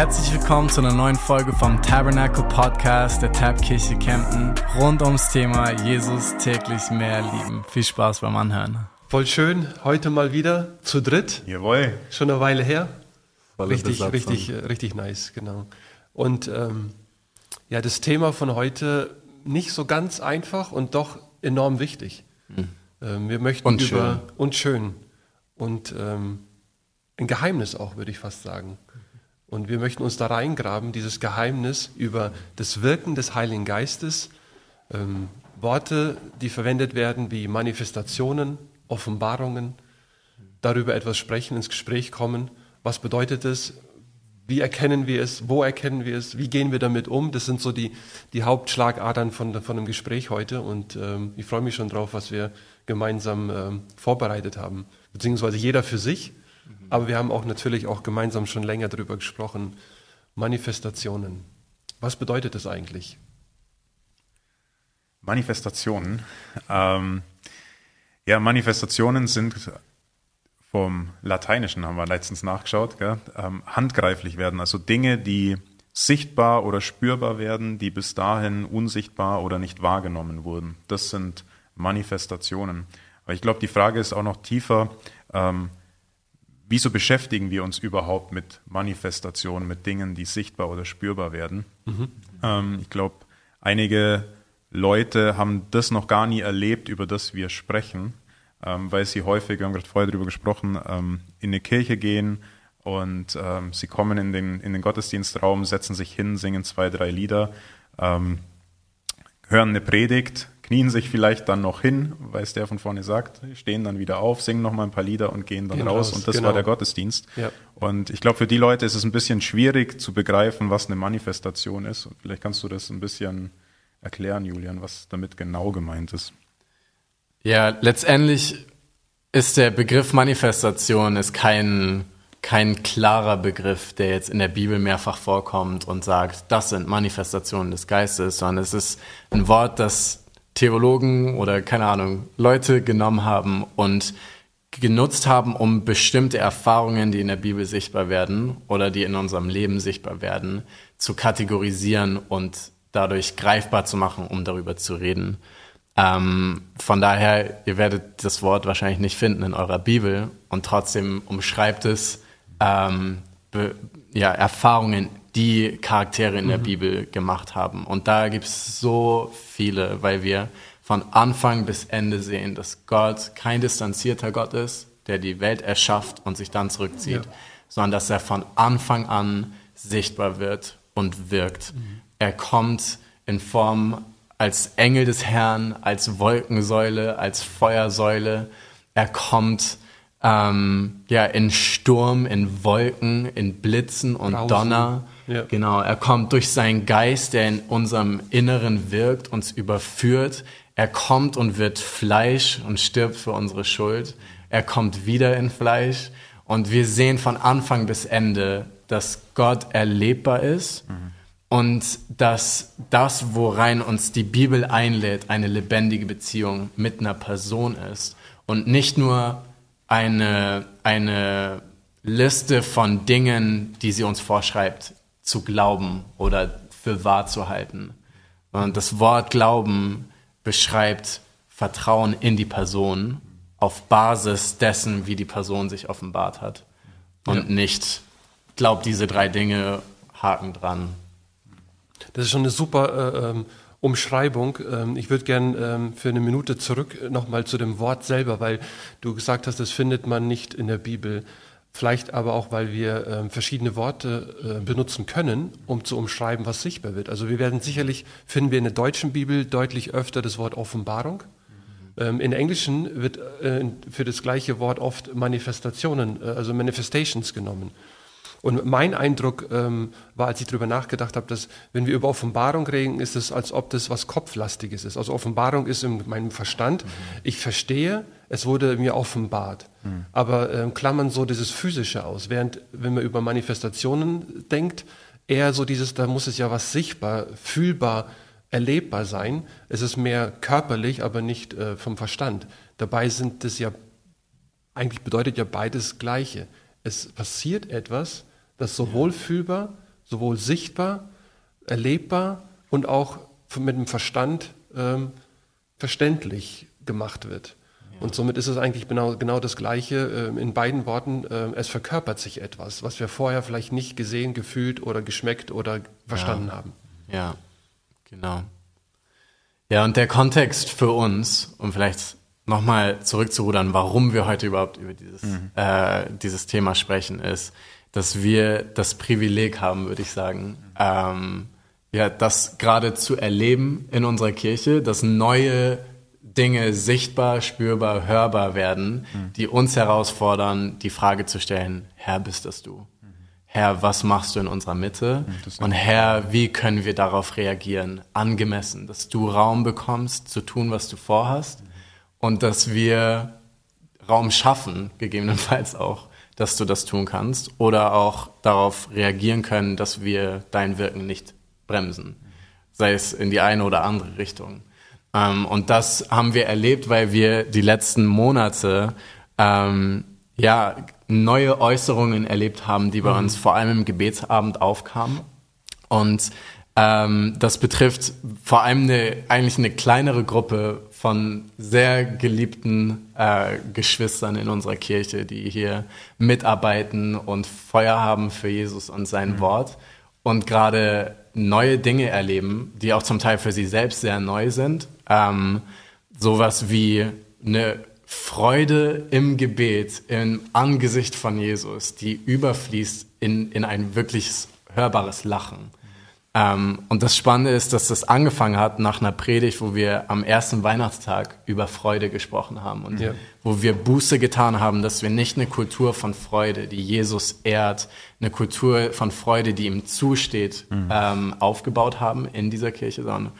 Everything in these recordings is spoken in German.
herzlich willkommen zu einer neuen Folge vom Tabernacle Podcast der Tabkirche Kempten rund ums Thema Jesus täglich mehr lieben. Viel Spaß beim Anhören. Voll schön, heute mal wieder zu dritt. Jawohl. Schon eine Weile her. Volle Richtig, richtig, richtig nice, genau. Und ähm, ja, das Thema von heute nicht so ganz einfach und doch enorm wichtig. Ähm, wir möchten Und über und schön und ähm, ein Geheimnis auch, würde ich fast sagen. Und wir möchten uns da reingraben, dieses Geheimnis über das Wirken des Heiligen Geistes, ähm, Worte, die verwendet werden wie Manifestationen, Offenbarungen, darüber etwas sprechen, ins Gespräch kommen. Was bedeutet es? Wie erkennen wir es? Wo erkennen wir es? Wie gehen wir damit um? Das sind so die, die Hauptschlagadern von, von dem Gespräch heute. Und ähm, ich freue mich schon drauf, was wir gemeinsam ähm, vorbereitet haben. Beziehungsweise jeder für sich. Aber wir haben auch natürlich auch gemeinsam schon länger darüber gesprochen. Manifestationen. Was bedeutet das eigentlich? Manifestationen. Ähm, ja, Manifestationen sind vom Lateinischen, haben wir letztens nachgeschaut, ähm, handgreiflich werden. Also Dinge, die sichtbar oder spürbar werden, die bis dahin unsichtbar oder nicht wahrgenommen wurden. Das sind Manifestationen. Aber ich glaube, die Frage ist auch noch tiefer. Ähm, wieso beschäftigen wir uns überhaupt mit Manifestationen, mit Dingen, die sichtbar oder spürbar werden? Ähm, ich glaube, einige Leute haben das noch gar nie erlebt, über das wir sprechen, ähm, weil sie häufig, wir haben gerade vorher darüber gesprochen, ähm, in eine Kirche gehen und ähm, sie kommen in den, in den Gottesdienstraum, setzen sich hin, singen zwei, drei Lieder, ähm, hören eine Predigt, knien sich vielleicht dann noch hin, weil es der von vorne sagt, stehen dann wieder auf, singen noch mal ein paar Lieder und gehen dann Gehen raus. raus, Und das genau. war der Gottesdienst. Ja. Und ich glaube, für die Leute ist es ein bisschen schwierig zu begreifen, was eine Manifestation ist. Und vielleicht kannst du das ein bisschen erklären, Julian, was damit genau gemeint ist. Ja, letztendlich ist der Begriff Manifestation ist kein, kein klarer Begriff, der jetzt in der Bibel mehrfach vorkommt und sagt, das sind Manifestationen des Geistes, sondern es ist ein Wort, das Theologen oder keine Ahnung, Leute genommen haben und genutzt haben, um bestimmte Erfahrungen, die in der Bibel sichtbar werden oder die in unserem Leben sichtbar werden, zu kategorisieren und dadurch greifbar zu machen, um darüber zu reden. Ähm, von daher, ihr werdet das Wort wahrscheinlich nicht finden in eurer Bibel und trotzdem umschreibt es ähm, ja, Erfahrungen, die Charaktere in der Bibel gemacht haben. Und da gibt es so viele, weil wir von Anfang bis Ende sehen, dass Gott kein distanzierter Gott ist, der die Welt erschafft und sich dann zurückzieht, Ja. sondern dass er von Anfang an sichtbar wird und wirkt. Er kommt in Form als Engel des Herrn, als Wolkensäule, als Feuersäule. Er kommt ähm, ja in Sturm, in Wolken, in Blitzen und Brausen. Donner. Ja. Genau, er kommt durch seinen Geist, der in unserem Inneren wirkt, uns überführt. Er kommt und wird Fleisch und stirbt für unsere Schuld. Er kommt wieder in Fleisch. Und wir sehen von Anfang bis Ende, dass Gott erlebbar ist und dass das, worein uns die Bibel einlädt, eine lebendige Beziehung mit einer Person ist und nicht nur eine, eine Liste von Dingen, die sie uns vorschreibt, zu glauben oder für wahr zu halten. Und das Wort Glauben beschreibt Vertrauen in die Person auf Basis dessen, wie die Person sich offenbart hat. Und nicht, glaub diese drei Dinge, Haken dran. Das ist schon eine super äh, ähm, Umschreibung. Ähm, ich würde gern ähm, für eine Minute zurück nochmal zu dem Wort selber, weil du gesagt hast, das findet man nicht in der Bibel. Vielleicht aber auch, weil wir ähm, verschiedene Worte äh, benutzen können, um zu umschreiben, was sichtbar wird. Also wir werden sicherlich, finden wir in der deutschen Bibel deutlich öfter das Wort Offenbarung. Ähm, in der Englischen wird äh, für das gleiche Wort oft Manifestationen, äh, also Manifestations genommen. Und mein Eindruck ähm, war, als ich darüber nachgedacht habe, dass wenn wir über Offenbarung reden, ist es, als ob das was Kopflastiges ist. Also Offenbarung ist in meinem Verstand, ich verstehe, es wurde mir offenbart. Aber ähm, klammern so dieses Physische aus. Während, wenn man über Manifestationen denkt, eher so dieses, da muss es ja was sichtbar, fühlbar, erlebbar sein. Es ist mehr körperlich, aber nicht äh, vom Verstand. Dabei sind es ja, eigentlich bedeutet ja beides Gleiche. Es passiert etwas, das sowohl fühlbar sowohl sichtbar, erlebbar und auch mit dem Verstand ähm, verständlich gemacht wird. Und somit ist es eigentlich genau, genau das Gleiche äh, in beiden Worten. Äh, es verkörpert sich etwas, was wir vorher vielleicht nicht gesehen, gefühlt oder geschmeckt oder verstanden ja. haben. Ja, genau. Ja, und der Kontext für uns, um vielleicht nochmal zurückzurudern, warum wir heute überhaupt über dieses, mhm. äh, dieses Thema sprechen, ist, dass wir das Privileg haben, würde ich sagen, ähm, ja, das gerade zu erleben in unserer Kirche, dass neue Dinge sichtbar, spürbar, hörbar werden, mhm. die uns herausfordern, die Frage zu stellen, Herr, bist das du? Mhm. Herr, was machst du in unserer Mitte? Mhm, Und Herr, wie können wir darauf reagieren? Angemessen, dass du Raum bekommst, zu tun, was du vorhast. Mhm. Und dass wir Raum schaffen, gegebenenfalls auch, dass du das tun kannst. Oder auch darauf reagieren können, dass wir dein Wirken nicht bremsen. Sei es in die eine oder andere Richtung. Ähm, und das haben wir erlebt, weil wir die letzten Monate ähm, ja neue Äußerungen erlebt haben, die bei mhm. uns vor allem im Gebetsabend aufkamen. Und ähm, das betrifft vor allem eine, eigentlich eine kleinere Gruppe von sehr geliebten äh, Geschwistern in unserer Kirche, die hier mitarbeiten und Feuer haben für Jesus und sein mhm. Wort und gerade neue Dinge erleben, die auch zum Teil für sie selbst sehr neu sind ähm, sowas wie eine Freude im Gebet, im Angesicht von Jesus, die überfließt in, in ein wirkliches hörbares Lachen. Ähm, und das Spannende ist, dass das angefangen hat nach einer Predigt, wo wir am ersten Weihnachtstag über Freude gesprochen haben und ja. wo wir Buße getan haben, dass wir nicht eine Kultur von Freude, die Jesus ehrt, eine Kultur von Freude, die ihm zusteht, mhm. ähm, aufgebaut haben in dieser Kirche, sondern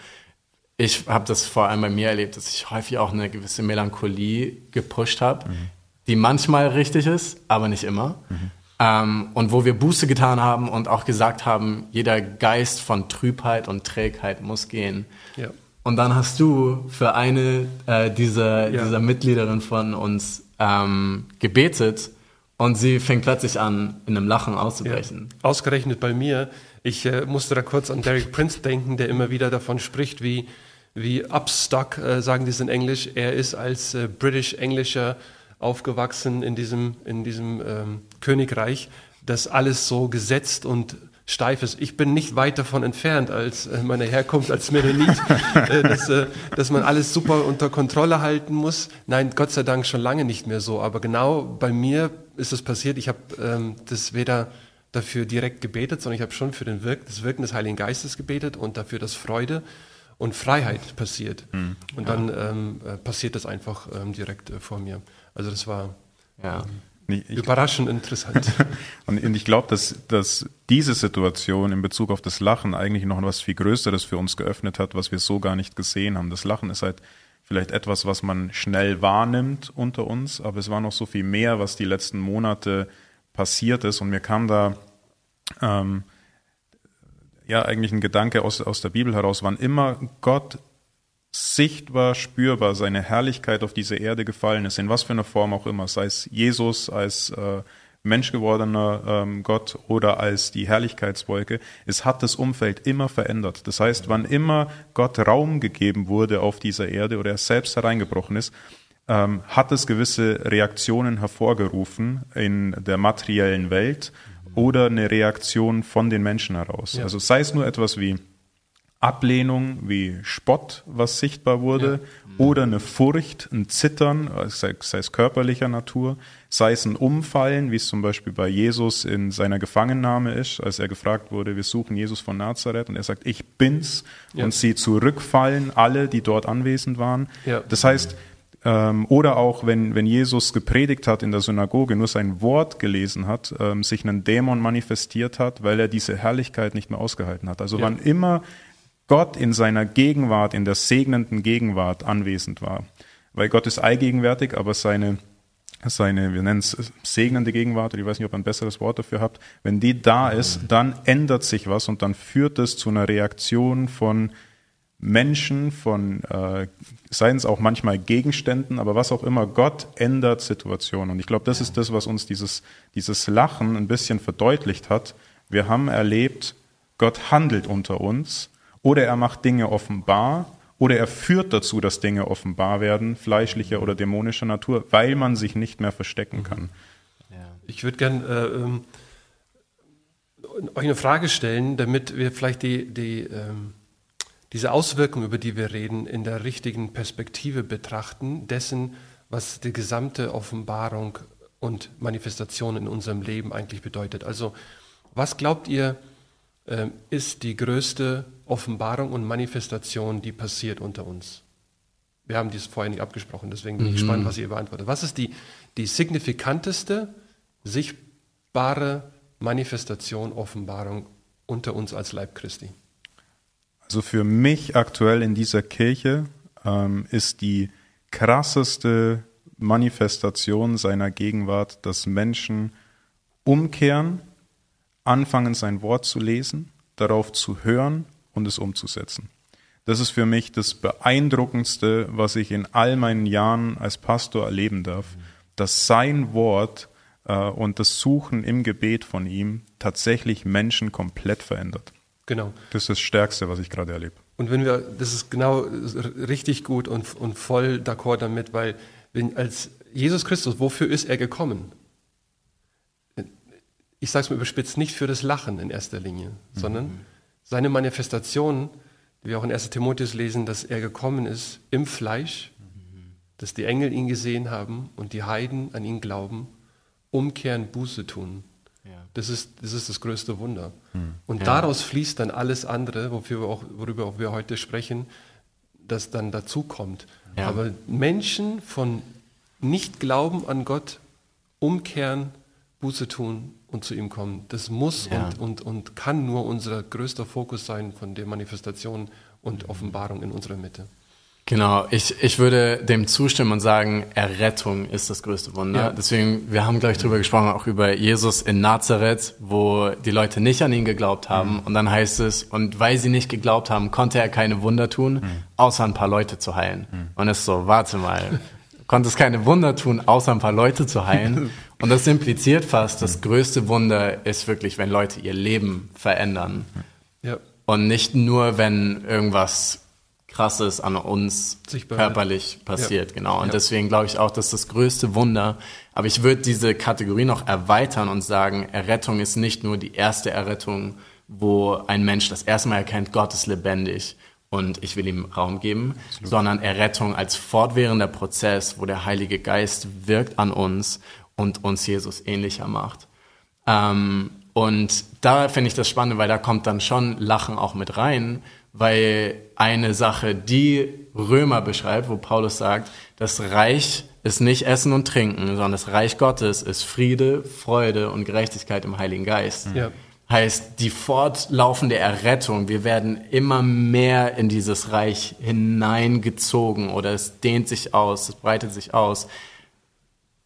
ich habe das vor allem bei mir erlebt, dass ich häufig auch eine gewisse Melancholie gepusht habe, mhm. die manchmal richtig ist, aber nicht immer. Mhm. Ähm, und wo wir Buße getan haben und auch gesagt haben, jeder Geist von Trübheit und Trägheit muss gehen. Ja. Und dann hast du für eine äh, dieser, ja. dieser Mitgliederinnen von uns ähm, gebetet und sie fängt plötzlich an, in einem Lachen auszubrechen. Ja. Ausgerechnet bei mir. Ich äh, musste da kurz an Derek Prince denken, der immer wieder davon spricht, wie wie Upstock, äh, sagen die es in Englisch. Er ist als äh, British-Englischer aufgewachsen in diesem, in diesem ähm, Königreich, das alles so gesetzt und steif ist. Ich bin nicht weit davon entfernt als äh, meine Herkunft als Mennonit, äh, dass, äh, dass man alles super unter Kontrolle halten muss. Nein, Gott sei Dank schon lange nicht mehr so. Aber genau bei mir ist es passiert. Ich habe ähm, das weder dafür direkt gebetet, sondern ich habe schon für den Wirk das Wirken des Heiligen Geistes gebetet und dafür, dass Freude und Freiheit passiert. Mhm. Und dann ähm, äh, passiert das einfach ähm, direkt äh, vor mir. Also das war ja. ähm, ich, überraschend interessant. und ich glaube, dass, dass diese Situation in Bezug auf das Lachen eigentlich noch was viel Größeres für uns geöffnet hat, was wir so gar nicht gesehen haben. Das Lachen ist halt vielleicht etwas, was man schnell wahrnimmt unter uns, aber es war noch so viel mehr, was die letzten Monate passiert ist. Und mir kam da ähm, ja eigentlich ein Gedanke aus, aus der Bibel heraus, wann immer Gott sichtbar, spürbar seine Herrlichkeit auf diese Erde gefallen ist, in was für einer Form auch immer, sei es Jesus als äh, menschgewordener ähm, Gott oder als die Herrlichkeitswolke, es hat das Umfeld immer verändert. Das heißt, wann immer Gott Raum gegeben wurde auf dieser Erde oder er selbst hereingebrochen ist, ähm, hat es gewisse Reaktionen hervorgerufen in der materiellen Welt oder eine Reaktion von den Menschen heraus. Ja. Also sei es nur etwas wie Ablehnung, wie Spott, was sichtbar wurde, ja. oder eine Furcht, ein Zittern, sei, sei, es körperlicher Natur, sei es ein Umfallen, wie es zum Beispiel bei Jesus in seiner Gefangennahme ist, als er gefragt wurde, wir suchen Jesus von Nazareth und er sagt, ich bin's, ja. und sie zurückfallen, alle, die dort anwesend waren. Das heißt, ähm, oder auch, wenn, wenn Jesus gepredigt hat in der Synagoge, nur sein Wort gelesen hat, ähm, sich ein Dämon manifestiert hat, weil er diese Herrlichkeit nicht mehr ausgehalten hat. Also ja. wann immer Gott in seiner Gegenwart, in der segnenden Gegenwart anwesend war, weil Gott ist allgegenwärtig, aber seine seine, wir nennen es segnende Gegenwart, oder ich weiß nicht, ob ihr ein besseres Wort dafür habt, wenn die da ist, dann ändert sich was und dann führt es zu einer Reaktion von Menschen, von äh, seien es auch manchmal Gegenständen, aber was auch immer, Gott ändert Situationen. Und ich glaube, das ist das, was uns dieses, dieses Lachen ein bisschen verdeutlicht hat. Wir haben erlebt, Gott handelt unter uns oder er macht Dinge offenbar oder er führt dazu, dass Dinge offenbar werden, fleischlicher oder dämonischer Natur, weil man sich nicht mehr verstecken kann. Ich würde gerne äh, ähm, euch eine Frage stellen, damit wir vielleicht die, die, ähm, diese Auswirkungen, über die wir reden, in der richtigen Perspektive betrachten, dessen, was die gesamte Offenbarung und Manifestation in unserem Leben eigentlich bedeutet. Also, was glaubt ihr, äh, ist die größte Offenbarung und Manifestation, die passiert unter uns? Wir haben dies vorher nicht abgesprochen, deswegen bin ich Mhm. gespannt, was ihr beantwortet. Was ist die, die signifikanteste, sichtbare Manifestation, Offenbarung unter uns als Leib Christi? Also für mich aktuell in dieser Kirche ähm, ist die krasseste Manifestation seiner Gegenwart, dass Menschen umkehren, anfangen sein Wort zu lesen, darauf zu hören und es umzusetzen. Das ist für mich das Beeindruckendste, was ich in all meinen Jahren als Pastor erleben darf, dass sein Wort äh, und das Suchen im Gebet von ihm tatsächlich Menschen komplett verändert. Genau. Das ist das Stärkste, was ich gerade erlebe. Und wenn wir, das ist genau richtig gut und, und voll d'accord damit, weil wenn als Jesus Christus, wofür ist er gekommen? Ich sage es mal überspitzt, nicht für das Lachen in erster Linie, sondern seine Manifestation, wie wir auch in 1 Timotheus lesen, dass er gekommen ist im Fleisch, dass die Engel ihn gesehen haben und die Heiden an ihn glauben, umkehren, Buße tun. Ja. Das ist, das ist das größte Wunder. Und daraus fließt dann alles andere, wofür wir auch, worüber auch wir heute sprechen, das dann dazu kommt. Ja. Aber Menschen von Nicht-Glauben an Gott umkehren, Buße tun und zu ihm kommen, das muss Ja. und, und, und kann nur unser größter Fokus sein von der Manifestation und Offenbarung in unserer Mitte. Genau, ich, ich würde dem zustimmen und sagen, Errettung ist das größte Wunder. Ja. Deswegen, wir haben gleich drüber gesprochen, auch über Jesus in Nazareth, wo die Leute nicht an ihn geglaubt haben. Und dann heißt es, und weil sie nicht geglaubt haben, konnte er keine Wunder tun, außer ein paar Leute zu heilen. Und es ist so, warte mal, konntest keine Wunder tun, außer ein paar Leute zu heilen. Und das impliziert fast, das größte Wunder ist wirklich, wenn Leute ihr Leben verändern. Ja, Und nicht nur, wenn irgendwas Krasses an uns Sichtbar körperlich passiert, Ja. genau. Und Ja. deswegen glaube ich auch, das ist das größte Wunder. Aber ich würde diese Kategorie noch erweitern und sagen, Errettung ist nicht nur die erste Errettung, wo ein Mensch das erste Mal erkennt, Gott ist lebendig und ich will ihm Raum geben, sondern Errettung als fortwährender Prozess, wo der Heilige Geist wirkt an uns und uns Jesus ähnlicher macht. Ähm, und da finde ich das spannend, weil da kommt dann schon Lachen auch mit rein, weil eine Sache, die Römer beschreibt, wo Paulus sagt, das Reich ist nicht Essen und Trinken, sondern das Reich Gottes ist Friede, Freude und Gerechtigkeit im Heiligen Geist. Ja. Heißt, die fortlaufende Errettung, wir werden immer mehr in dieses Reich hineingezogen oder es dehnt sich aus, es breitet sich aus,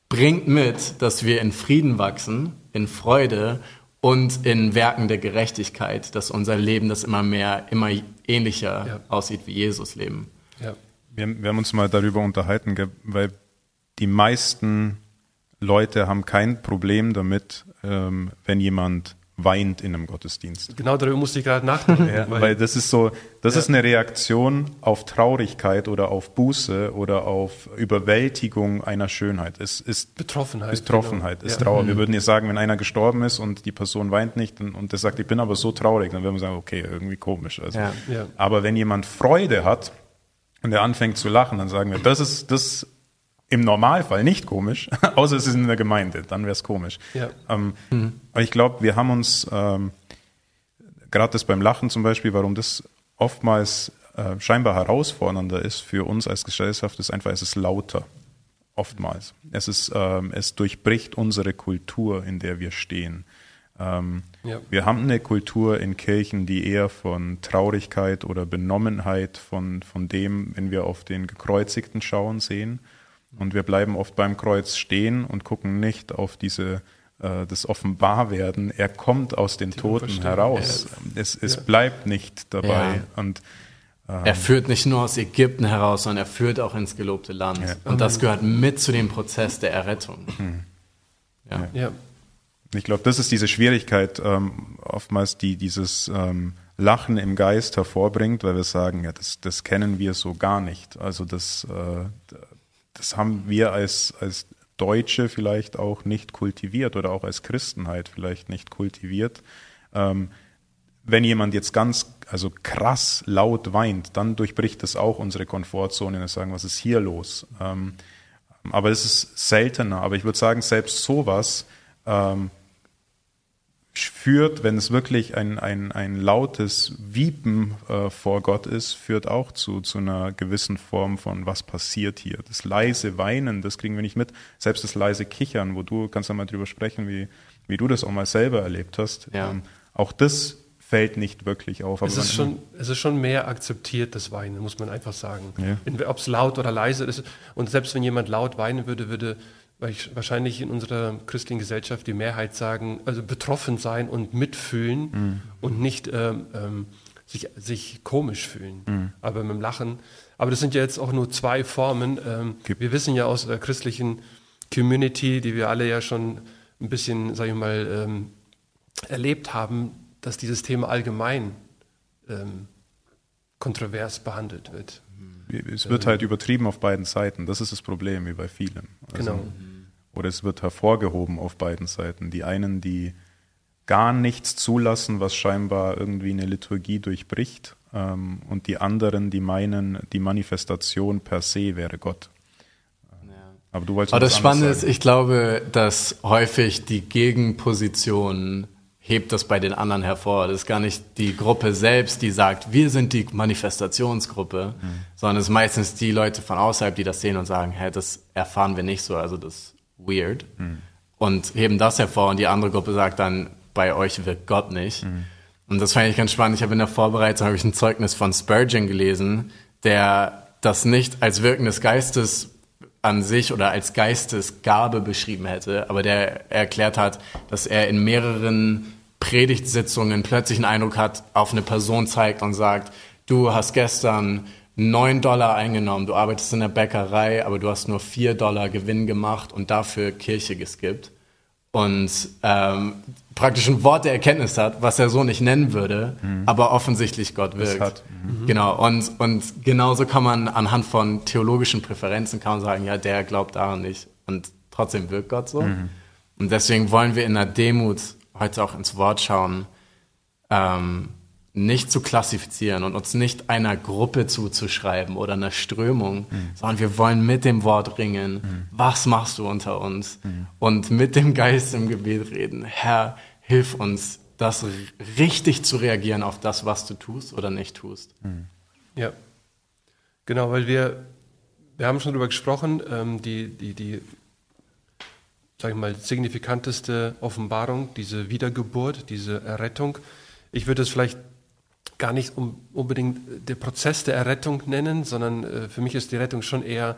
bringt mit, dass wir in Frieden wachsen, in Freude und in Werken der Gerechtigkeit, dass unser Leben das immer mehr, immer ähnlicher Ja. aussieht wie Jesus Leben. ja, Wir, wir haben uns mal darüber unterhalten, weil die meisten Leute haben kein Problem damit, ähm, wenn jemand weint in einem Gottesdienst. genau darüber musste ich gerade nachdenken. Ja, weil das ist so, das Ja. ist eine Reaktion auf Traurigkeit oder auf Buße oder auf Überwältigung einer Schönheit. Es ist Betroffenheit. ist Betroffenheit, genau. ist Ja. Trauer. Wir würden jetzt sagen, wenn einer gestorben ist und die Person weint nicht und, und der sagt, ich bin aber so traurig, dann würden wir sagen, okay, irgendwie komisch. Also. Ja. Ja. Aber wenn jemand Freude hat und er anfängt zu lachen, dann sagen wir, das ist das im Normalfall nicht komisch, außer es ist in der Gemeinde, dann wäre es komisch. Ja. Ähm, Aber ich glaube, wir haben uns, ähm, gerade das beim Lachen zum Beispiel, warum das oftmals äh, scheinbar herausfordernder ist für uns als Gesellschaft, ist einfach, es ist lauter. Oftmals. Es ist, ähm, es durchbricht unsere Kultur, in der wir stehen. Ähm, Ja. Wir haben eine Kultur in Kirchen, die eher von Traurigkeit oder Benommenheit von, von dem, wenn wir auf den Gekreuzigten schauen, sehen. Und wir bleiben oft beim Kreuz stehen und gucken nicht auf diese äh, das Offenbarwerden. Er kommt aus den Toten Auferstehung. heraus. Es, es Ja. bleibt nicht dabei. Ja. Und Er führt nicht nur aus Ägypten heraus, sondern er führt auch ins gelobte Land. Ja. Und das gehört mit zu dem Prozess der Errettung. Ja. Ja. Ich glaube, das ist diese Schwierigkeit, ähm, oftmals, die dieses ähm, Lachen im Geist hervorbringt, weil wir sagen, ja, das, das kennen wir so gar nicht. Also das, äh, das haben wir als, als Deutsche vielleicht auch nicht kultiviert oder auch als Christenheit vielleicht nicht kultiviert. Ähm, wenn jemand jetzt ganz, also krass laut weint, dann durchbricht das auch unsere Komfortzone und sagen, was ist hier los? Ähm, aber es ist seltener. Aber ich würde sagen, selbst sowas ähm, führt, wenn es wirklich ein, ein, ein lautes Wiepen äh, vor Gott ist, führt auch zu, zu einer gewissen Form von, was passiert hier. Das leise Weinen, das kriegen wir nicht mit. Selbst das leise Kichern, wo du, kannst du mal drüber sprechen, wie, wie du das auch mal selber erlebt hast. Ja. Ähm, auch das fällt nicht wirklich auf. es, ist schon, es ist schon mehr akzeptiert, das Weinen, muss man einfach sagen. Ja. Ob es laut oder leise ist. Und selbst wenn jemand laut weinen würde, würde wahrscheinlich in unserer christlichen Gesellschaft die Mehrheit sagen, also betroffen sein und mitfühlen mhm. und nicht ähm, ähm, sich, sich komisch fühlen. Mhm. Aber mit dem Lachen. Aber das sind ja jetzt auch nur zwei Formen. Ähm, wir wissen ja aus der christlichen Community, die wir alle ja schon ein bisschen, sage ich mal, ähm, erlebt haben, dass dieses Thema allgemein ähm, kontrovers behandelt wird. Es wird halt übertrieben auf beiden Seiten. Das ist das Problem, wie bei vielen. Also, genau. Oder es wird hervorgehoben auf beiden Seiten. Die einen, die gar nichts zulassen, was scheinbar irgendwie eine Liturgie durchbricht, ähm, und die anderen, die meinen, die Manifestation per se wäre Gott. Aber du wolltest. Aber das Spannende ist, ich glaube, dass häufig die Gegenposition hebt das bei den anderen hervor. Das ist gar nicht die Gruppe selbst, die sagt, wir sind die Manifestationsgruppe, mhm. sondern es ist meistens die Leute von außerhalb, die das sehen und sagen, hä, das erfahren wir nicht so, also das weird. Mhm. Und heben das hervor und die andere Gruppe sagt dann, bei euch wirkt Gott nicht. Mhm. Und das fand ich ganz spannend. Ich habe in der Vorbereitung habe ich ein Zeugnis von Spurgeon gelesen, der das nicht als Wirken des Geistes an sich oder als Geistesgabe beschrieben hätte, aber der erklärt hat, dass er in mehreren Predigtsitzungen plötzlich einen Eindruck hat, auf eine Person zeigt und sagt, du hast gestern neun Dollar eingenommen, du arbeitest in der Bäckerei, aber du hast nur vier Dollar Gewinn gemacht und dafür Kirche geskippt. Und ähm, praktisch ein Wort der Erkenntnis hat, was er so nicht nennen würde, mhm. aber offensichtlich Gott wirkt. Mhm. Genau. Und, und genauso kann man anhand von theologischen Präferenzen kann man sagen, ja, der glaubt daran nicht. Und trotzdem wirkt Gott so. Mhm. Und deswegen wollen wir in der Demut heute auch ins Wort schauen, ähm, nicht zu klassifizieren und uns nicht einer Gruppe zuzuschreiben oder einer Strömung, mhm. sondern wir wollen mit dem Wort ringen. Mhm. Was machst du unter uns? Mhm. Und mit dem Geist im Gebet reden. Herr, hilf uns, das richtig zu reagieren auf das, was du tust oder nicht tust. Mhm. Ja, genau, weil wir, wir haben schon darüber gesprochen, ähm, die, die, die sage ich mal, signifikanteste Offenbarung, diese Wiedergeburt, diese Errettung. Ich würde es vielleicht gar nicht unbedingt der Prozess der Errettung nennen, sondern äh, für mich ist die Rettung schon eher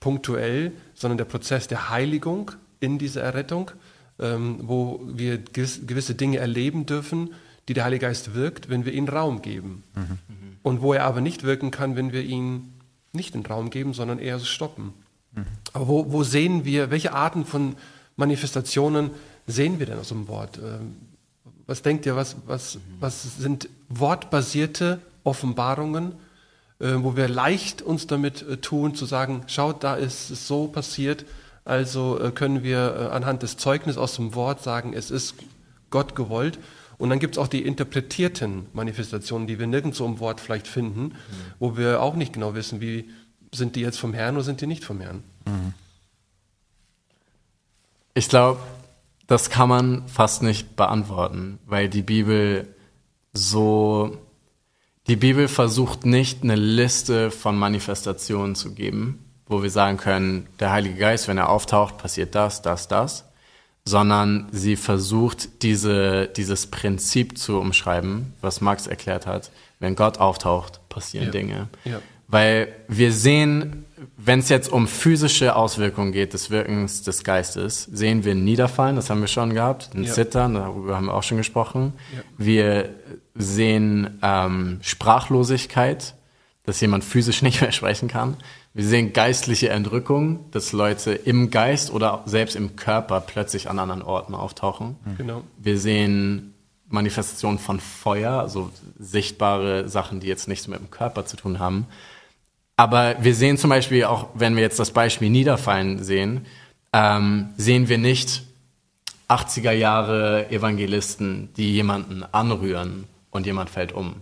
punktuell, sondern der Prozess der Heiligung in dieser Errettung, ähm, wo wir gewisse Dinge erleben dürfen, die der Heilige Geist wirkt, wenn wir ihm Raum geben. Mhm. Und wo er aber nicht wirken kann, wenn wir ihn nicht den Raum geben, sondern eher stoppen. Mhm. Aber wo, wo, sehen wir, welche Arten von Manifestationen sehen wir denn aus dem Wort? Ähm, was denkt ihr, was, was, was sind wortbasierte Offenbarungen, äh, wo wir leicht uns damit äh, tun, zu sagen, schaut, da ist es so passiert, also äh, können wir äh, anhand des Zeugnisses aus dem Wort sagen, es ist Gott gewollt. Und dann gibt es auch die interpretierten Manifestationen, die wir nirgendwo im Wort vielleicht finden, mhm. wo wir auch nicht genau wissen, wie sind die jetzt vom Herrn oder sind die nicht vom Herrn. Mhm. Ich glaube, das kann man fast nicht beantworten, weil die Bibel so, die Bibel versucht nicht eine Liste von Manifestationen zu geben, wo wir sagen können, der Heilige Geist, wenn er auftaucht, passiert das, das, das, sondern sie versucht diese, dieses Prinzip zu umschreiben, was Max erklärt hat. Wenn Gott auftaucht, passieren ja. Dinge. Ja. Weil wir sehen wenn es jetzt um physische Auswirkungen geht des Wirkens des Geistes, sehen wir Niederfallen, das haben wir schon gehabt, ein ja. Zittern, darüber haben wir auch schon gesprochen. Ja. Wir sehen ähm, Sprachlosigkeit, dass jemand physisch nicht mehr sprechen kann. Wir sehen geistliche Entrückung, dass Leute im Geist oder selbst im Körper plötzlich an anderen Orten auftauchen. Genau. Wir sehen Manifestationen von Feuer, also sichtbare Sachen, die jetzt nichts mit dem Körper zu tun haben. Aber wir sehen zum Beispiel auch, wenn wir jetzt das Beispiel Niederfallen sehen, ähm, sehen wir nicht 80er Jahre Evangelisten, die jemanden anrühren und jemand fällt um.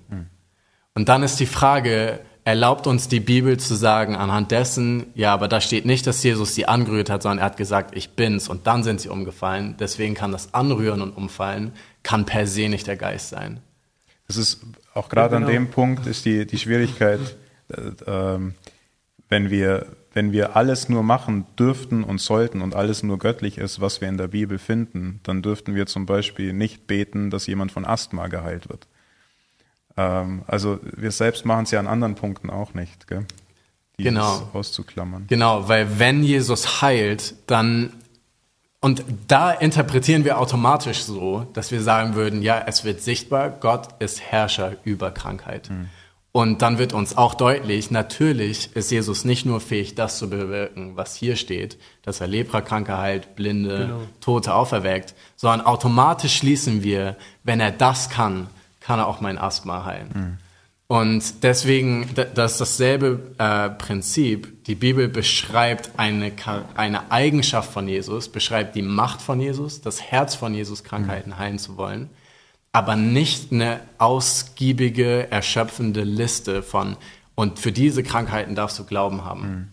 Und dann ist die Frage, erlaubt uns die Bibel zu sagen, anhand dessen, ja, aber da steht nicht, dass Jesus sie angerührt hat, sondern er hat gesagt, ich bin's und dann sind sie umgefallen. Deswegen kann das Anrühren und Umfallen, kann per se nicht der Geist sein. Das ist auch gerade Ja, genau. an dem Punkt ist die, die Schwierigkeit, äh, ähm, wenn wir, wenn wir alles nur machen dürften und sollten und alles nur göttlich ist, was wir in der Bibel finden, dann dürften wir zum Beispiel nicht beten, dass jemand von Asthma geheilt wird. Ähm, also wir selbst machen es ja an anderen Punkten auch nicht, gell? Die Genau. auszuklammern. Genau, weil wenn Jesus heilt, dann und da interpretieren wir automatisch so, dass wir sagen würden, ja, es wird sichtbar, Gott ist Herrscher über Krankheit. Und dann wird uns auch deutlich, natürlich ist Jesus nicht nur fähig, das zu bewirken, was hier steht, dass er Leprakranke heilt, Blinde, Genau. Tote auferweckt, sondern automatisch schließen wir, wenn er das kann, kann er auch mein Asthma heilen. Und deswegen, das ist dasselbe äh, Prinzip. Die Bibel beschreibt eine, eine Eigenschaft von Jesus, beschreibt die Macht von Jesus, das Herz von Jesus, Krankheiten heilen zu wollen, aber nicht eine ausgiebige, erschöpfende Liste von, und für diese Krankheiten darfst du Glauben haben.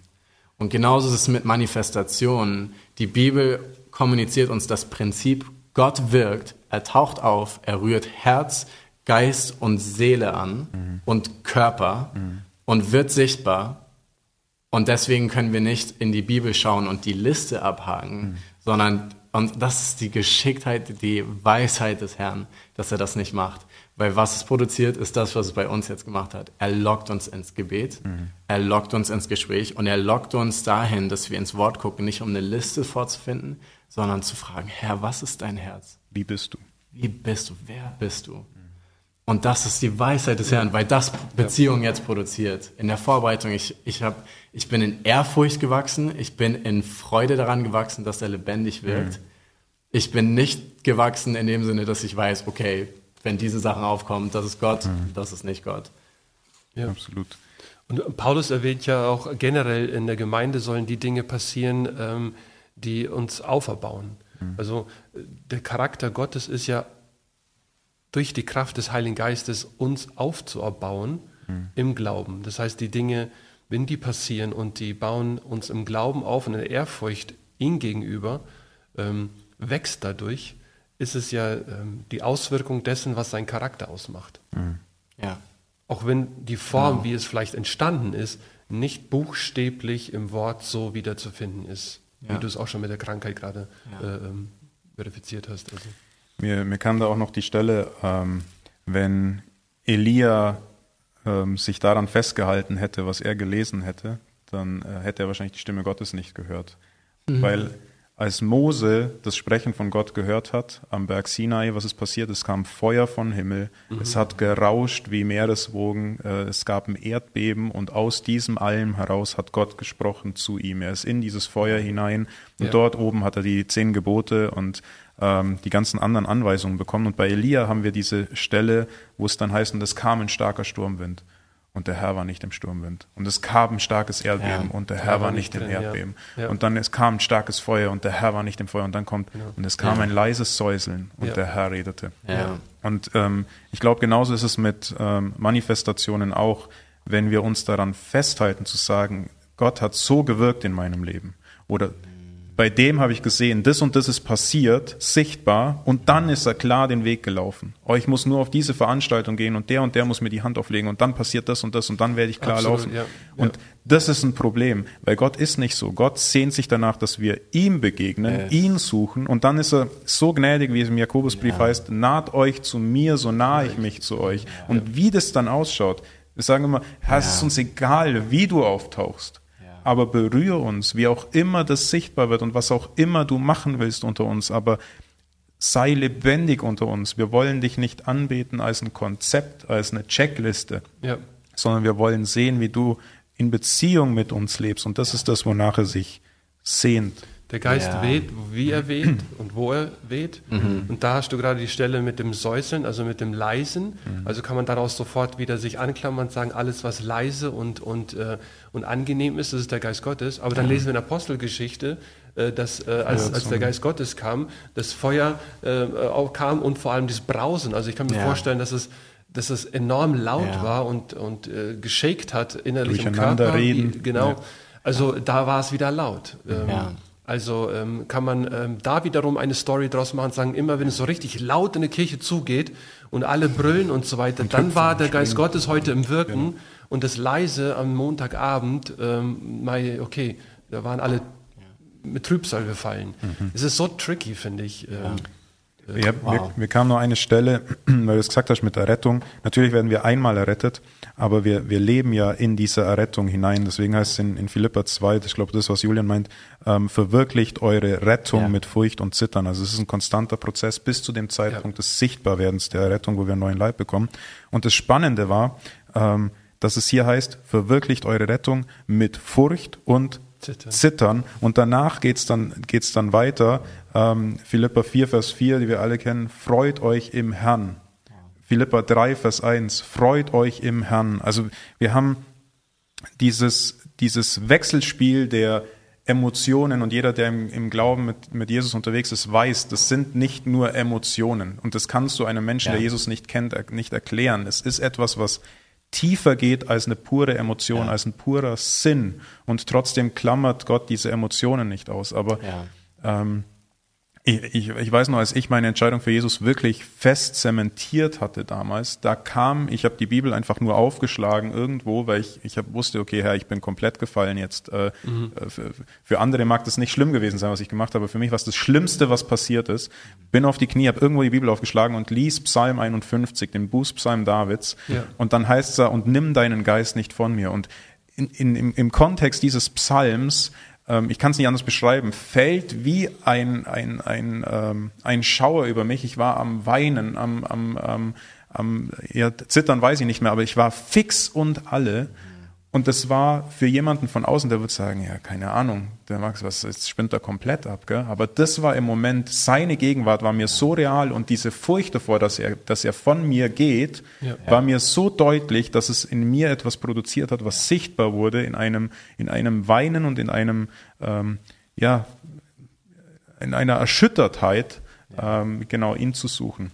Und genauso ist es mit Manifestationen. Die Bibel kommuniziert uns das Prinzip, Gott wirkt, er taucht auf, er rührt Herz, Geist und Seele an und Körper und wird sichtbar. Und deswegen können wir nicht in die Bibel schauen und die Liste abhaken, sondern, und das ist die Geschicktheit, die Weisheit des Herrn, dass er das nicht macht. Weil was es produziert, ist das, was es bei uns jetzt gemacht hat. Er lockt uns ins Gebet, er lockt uns ins Gespräch und er lockt uns dahin, dass wir ins Wort gucken, nicht um eine Liste vorzufinden, sondern zu fragen, Herr, was ist dein Herz? Wie bist du? Wie bist du? Wer bist du? Und das ist die Weisheit des Herrn, weil das Beziehung jetzt produziert. In der Vorbereitung, ich, ich, hab, ich bin in Ehrfurcht gewachsen, ich bin in Freude daran gewachsen, dass er lebendig wirkt. Ich bin nicht gewachsen in dem Sinne, dass ich weiß, okay, wenn diese Sachen aufkommen, das ist Gott, das ist nicht Gott. Ja. Absolut. Und Paulus erwähnt ja auch generell in der Gemeinde sollen die Dinge passieren, ähm, die uns auferbauen. Also äh, der Charakter Gottes ist ja durch die Kraft des Heiligen Geistes uns aufzuerbauen im Glauben. Das heißt, die Dinge, wenn die passieren und die bauen uns im Glauben auf und in der Ehrfurcht ihm gegenüber, ähm, wächst dadurch, ist es ja ähm, die Auswirkung dessen, was sein Charakter ausmacht. Ja. Auch wenn die Form, wie es vielleicht entstanden ist, nicht buchstäblich im Wort so wiederzufinden ist, Ja. wie du es auch schon mit der Krankheit gerade Ja. äh, ähm, verifiziert hast. Also, Mir, mir kam da auch noch die Stelle, ähm, wenn Elia ähm, sich daran festgehalten hätte, was er gelesen hätte, dann äh, hätte er wahrscheinlich die Stimme Gottes nicht gehört. Weil als Mose das Sprechen von Gott gehört hat am Berg Sinai, was ist passiert? Es kam Feuer vom Himmel, es hat gerauscht wie Meereswogen, äh, es gab ein Erdbeben und aus diesem allem heraus hat Gott gesprochen zu ihm. Er ist in dieses Feuer hinein und Ja. dort oben hat er die zehn Gebote und ähm, die ganzen anderen Anweisungen bekommen. Und bei Elia haben wir diese Stelle, wo es dann heißt, und es kam ein starker Sturmwind. Und der Herr war nicht im Sturmwind. Und es kam ein starkes Erdbeben Ja. und der Herr war nicht im drin, ja. Erdbeben. Ja. Und dann es kam ein starkes Feuer und der Herr war nicht im Feuer. Und dann kommt, und es kam ein leises Säuseln und der Herr redete. Und ähm, ich glaube, genauso ist es mit ähm, Manifestationen auch, wenn wir uns daran festhalten zu sagen, Gott hat so gewirkt in meinem Leben. Oder bei dem habe ich gesehen, das und das ist passiert, sichtbar, und dann ist er klar den Weg gelaufen. Oh, ich muss nur auf diese Veranstaltung gehen und der und der muss mir die Hand auflegen und dann passiert das und das und dann werde ich klar Absolut, laufen. ja. Und Ja. das ist ein Problem, weil Gott ist nicht so. Gott sehnt sich danach, dass wir ihm begegnen, Yes. ihn suchen und dann ist er so gnädig, wie es im Jakobusbrief heißt, naht euch zu mir, so nahe ich mich zu euch. Und wie das dann ausschaut, wir sagen immer, es ist uns egal, wie du auftauchst, Ja. Aber berühre uns, wie auch immer das sichtbar wird und was auch immer du machen willst unter uns, aber sei lebendig unter uns. Wir wollen dich nicht anbeten als ein Konzept, als eine Checkliste, ja, sondern wir wollen sehen, wie du in Beziehung mit uns lebst. Und das ist das, wonach er sich sehnt. Der Geist Ja. weht, wie er weht und wo er weht. Und da hast du gerade die Stelle mit dem Säuseln, also mit dem Leisen. Also kann man daraus sofort wieder sich anklammern und sagen, alles, was leise und, und, äh, und angenehm ist, das ist der Geist Gottes. Aber dann lesen wir in der Apostelgeschichte, äh, dass äh, als, als der Geist Gottes kam, das Feuer äh, auch kam und vor allem das Brausen. Also ich kann mir Ja. vorstellen, dass es dass es enorm laut Ja. war und, und äh, geschakt hat innerlich im Körper. reden. Genau. Also da war es wieder laut. Ähm, Ja. Also ähm, kann man ähm, da wiederum eine Story draus machen und sagen, immer wenn es so richtig laut in der Kirche zugeht und alle brüllen und so weiter, dann war der Geist Gottes heute im Wirken und das leise am Montagabend, ähm, mei, okay, da waren alle mit Trübsal befallen. Es ist so tricky, finde ich. Ähm, Ja, mir, mir kam nur eine Stelle, weil du es gesagt hast mit der Rettung. Natürlich werden wir einmal errettet, aber wir, wir leben ja in dieser Errettung hinein. Deswegen heißt es in, in Philippa 2, ich glaube, das, was Julian meint, ähm, verwirklicht eure Rettung Ja. mit Furcht und Zittern. Also es ist ein konstanter Prozess bis zu dem Zeitpunkt des Sichtbarwerdens der Errettung, wo wir einen neuen Leib bekommen. Und das Spannende war, ähm, dass es hier heißt, verwirklicht eure Rettung mit Furcht und Zittern. zittern. Und danach geht's dann, geht's dann weiter. Ähm, Philippa 4, Vers 4, die wir alle kennen. Freut euch im Herrn. Philippa 3, Vers 1. Freut euch im Herrn. Also wir haben dieses, dieses Wechselspiel der Emotionen und jeder, der im, im Glauben mit, mit Jesus unterwegs ist, weiß, das sind nicht nur Emotionen. Und das kannst du einem Menschen, Ja. der Jesus nicht kennt, er- nicht erklären. Es ist etwas, was tiefer geht als eine pure Emotion, Ja. als ein purer Sinn. Und trotzdem klammert Gott diese Emotionen nicht aus. Aber Ja. ähm, ich, ich, ich weiß noch, als ich meine Entscheidung für Jesus wirklich fest zementiert hatte damals, da kam, ich habe die Bibel einfach nur aufgeschlagen irgendwo, weil ich, ich hab, wusste, okay, Herr, ich bin komplett gefallen jetzt. Äh, äh, für, für andere mag das nicht schlimm gewesen sein, was ich gemacht habe. Für mich war es das Schlimmste, was passiert ist. Bin auf die Knie, habe irgendwo die Bibel aufgeschlagen und lies Psalm 51, den Bußpsalm Davids. Ja. Und dann heißt es da, und nimm deinen Geist nicht von mir. Und in, in, im, im Kontext dieses Psalms, ähm, ich kann es nicht anders beschreiben, fällt wie ein, ein, ein, ähm, ein Schauer über mich. Ich war am Weinen, am, am, am, am ja, Zittern weiß ich nicht mehr, aber ich war fix und alle. Und das war für jemanden von außen, der wird sagen, ja, keine Ahnung, der Max, was jetzt spinnt er komplett ab, gell? Aber das war im Moment, seine Gegenwart war mir so real und diese Furcht davor, dass er, dass er von mir geht, Ja. war mir so deutlich, dass es in mir etwas produziert hat, was sichtbar wurde in einem, in einem Weinen und in einem, ähm, ja, in einer Erschüttertheit, ähm, genau ihn zu suchen.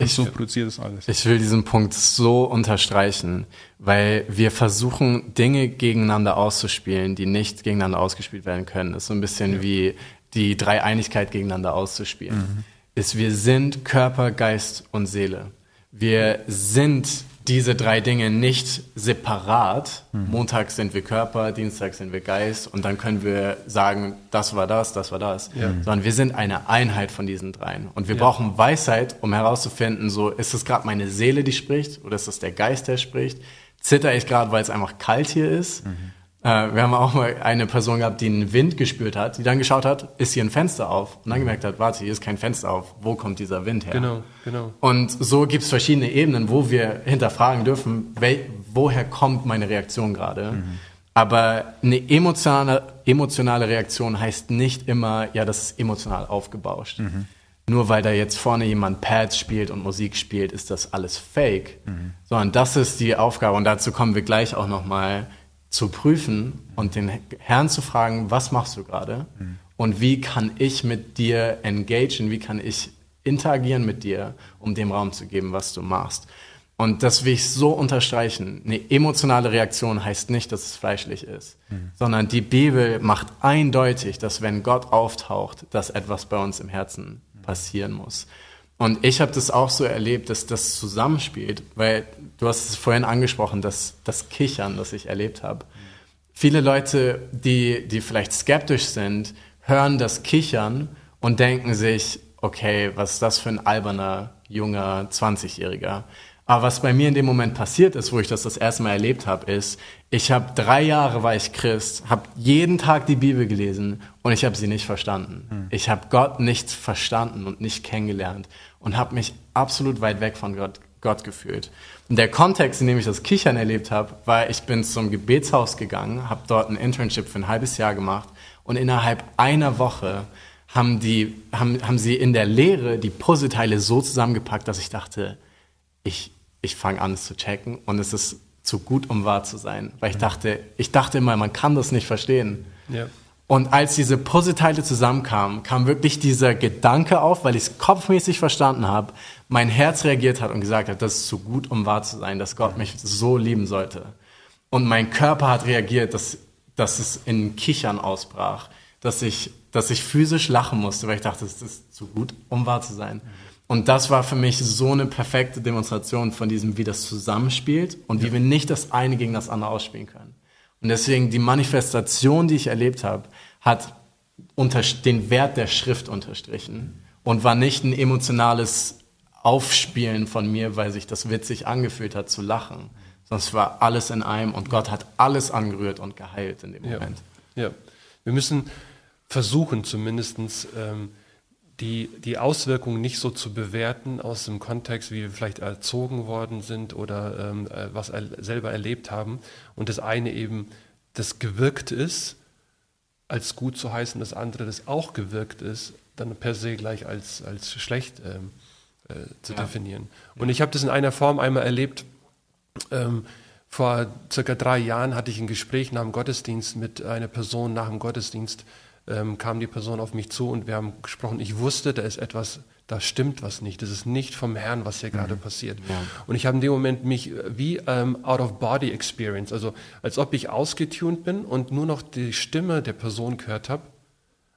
Ich- so produziert es alles. Ich will diesen Punkt so unterstreichen, weil wir versuchen, Dinge gegeneinander auszuspielen, die nicht gegeneinander ausgespielt werden können. Das ist so ein bisschen wie die Dreieinigkeit gegeneinander auszuspielen. Ist, wir sind Körper, Geist und Seele. Wir sind diese drei Dinge nicht separat. Montag sind wir Körper, Dienstag sind wir Geist und dann können wir sagen, das war das, das war das. Sondern wir sind eine Einheit von diesen dreien. Und wir brauchen Weisheit, um herauszufinden, so ist es gerade meine Seele, die spricht oder ist es der Geist, der spricht? Zitter ich gerade, weil es einfach kalt hier ist? Äh, wir haben auch mal eine Person gehabt, die einen Wind gespürt hat, die dann geschaut hat, ist hier ein Fenster auf? Und dann gemerkt hat, warte, hier ist kein Fenster auf. Wo kommt dieser Wind her? Genau, genau. Und so gibt es verschiedene Ebenen, wo wir hinterfragen dürfen, wel, woher kommt meine Reaktion gerade. Aber eine emotionale, emotionale Reaktion heißt nicht immer, ja, das ist emotional aufgebauscht. Nur weil da jetzt vorne jemand Pads spielt und Musik spielt, ist das alles fake. Sondern das ist die Aufgabe und dazu kommen wir gleich auch nochmal zu prüfen und den Herrn zu fragen, was machst du gerade? Und wie kann ich mit dir engagieren? Wie kann ich interagieren mit dir, um dem Raum zu geben, was du machst? Und das will ich so unterstreichen. Eine emotionale Reaktion heißt nicht, dass es fleischlich ist, sondern die Bibel macht eindeutig, dass wenn Gott auftaucht, dass etwas bei uns im Herzen passieren muss. Und ich habe das auch so erlebt, dass das zusammenspielt, weil du hast es vorhin angesprochen, dass das Kichern, das ich erlebt habe. Viele Leute, die, die vielleicht skeptisch sind, hören das Kichern und denken sich, okay, was ist das für ein alberner, junger 20-Jähriger? Aber was bei mir in dem Moment passiert ist, wo ich das das erste Mal erlebt habe, ist, ich habe drei Jahre war ich Christ, habe jeden Tag die Bibel gelesen und ich habe sie nicht verstanden. Ich habe Gott nicht verstanden und nicht kennengelernt und habe mich absolut weit weg von Gott Gott gefühlt. Und der Kontext, in dem ich das Kichern erlebt habe, war, ich bin zum Gebetshaus gegangen, habe dort ein Internship für ein halbes Jahr gemacht und innerhalb einer Woche haben, die, haben, haben sie in der Lehre die Puzzleteile so zusammengepackt, dass ich dachte, ich, ich fange an, es zu checken und es ist zu gut, um wahr zu sein. Weil ich dachte, ich dachte immer, man kann das nicht verstehen. Ja. Und als diese Puzzleteile zusammenkamen, kam wirklich dieser Gedanke auf, weil ich es kopfmäßig verstanden habe, mein Herz reagiert hat und gesagt hat, das ist zu gut, um wahr zu sein, dass Gott mich so lieben sollte. Und mein Körper hat reagiert, dass, dass es in Kichern ausbrach, dass ich, dass ich physisch lachen musste, weil ich dachte, das ist zu gut, um wahr zu sein. Und das war für mich so eine perfekte Demonstration von diesem, wie das zusammenspielt und wie wir nicht das eine gegen das andere ausspielen können. Und deswegen die Manifestation, die ich erlebt habe, hat unter, den Wert der Schrift unterstrichen und war nicht ein emotionales Aufspielen von mir, weil sich das witzig angefühlt hat zu lachen, sondern es war alles in einem und Gott hat alles angerührt und geheilt in dem Moment. Ja, wir müssen versuchen zumindest ähm, die, die Auswirkungen nicht so zu bewerten aus dem Kontext, wie wir vielleicht erzogen worden sind oder ähm, äh, was er selber erlebt haben. Und das eine eben, das gewirkt ist, als gut zu heißen, das andere, das auch gewirkt ist, dann per se gleich als, als schlecht ähm, äh, zu ja. definieren. Und ich habe das in einer Form einmal erlebt. Ähm, vor circa drei Jahren hatte ich ein Gespräch nach dem Gottesdienst mit einer Person nach dem Gottesdienst ähm, kam die Person auf mich zu und wir haben gesprochen. Ich wusste, da ist etwas, da stimmt was nicht. Das ist nicht vom Herrn, was hier gerade mhm. passiert. Ja. Und ich habe in dem Moment mich wie ähm, out of body experience, also als ob ich ausgetunt bin und nur noch die Stimme der Person gehört habe,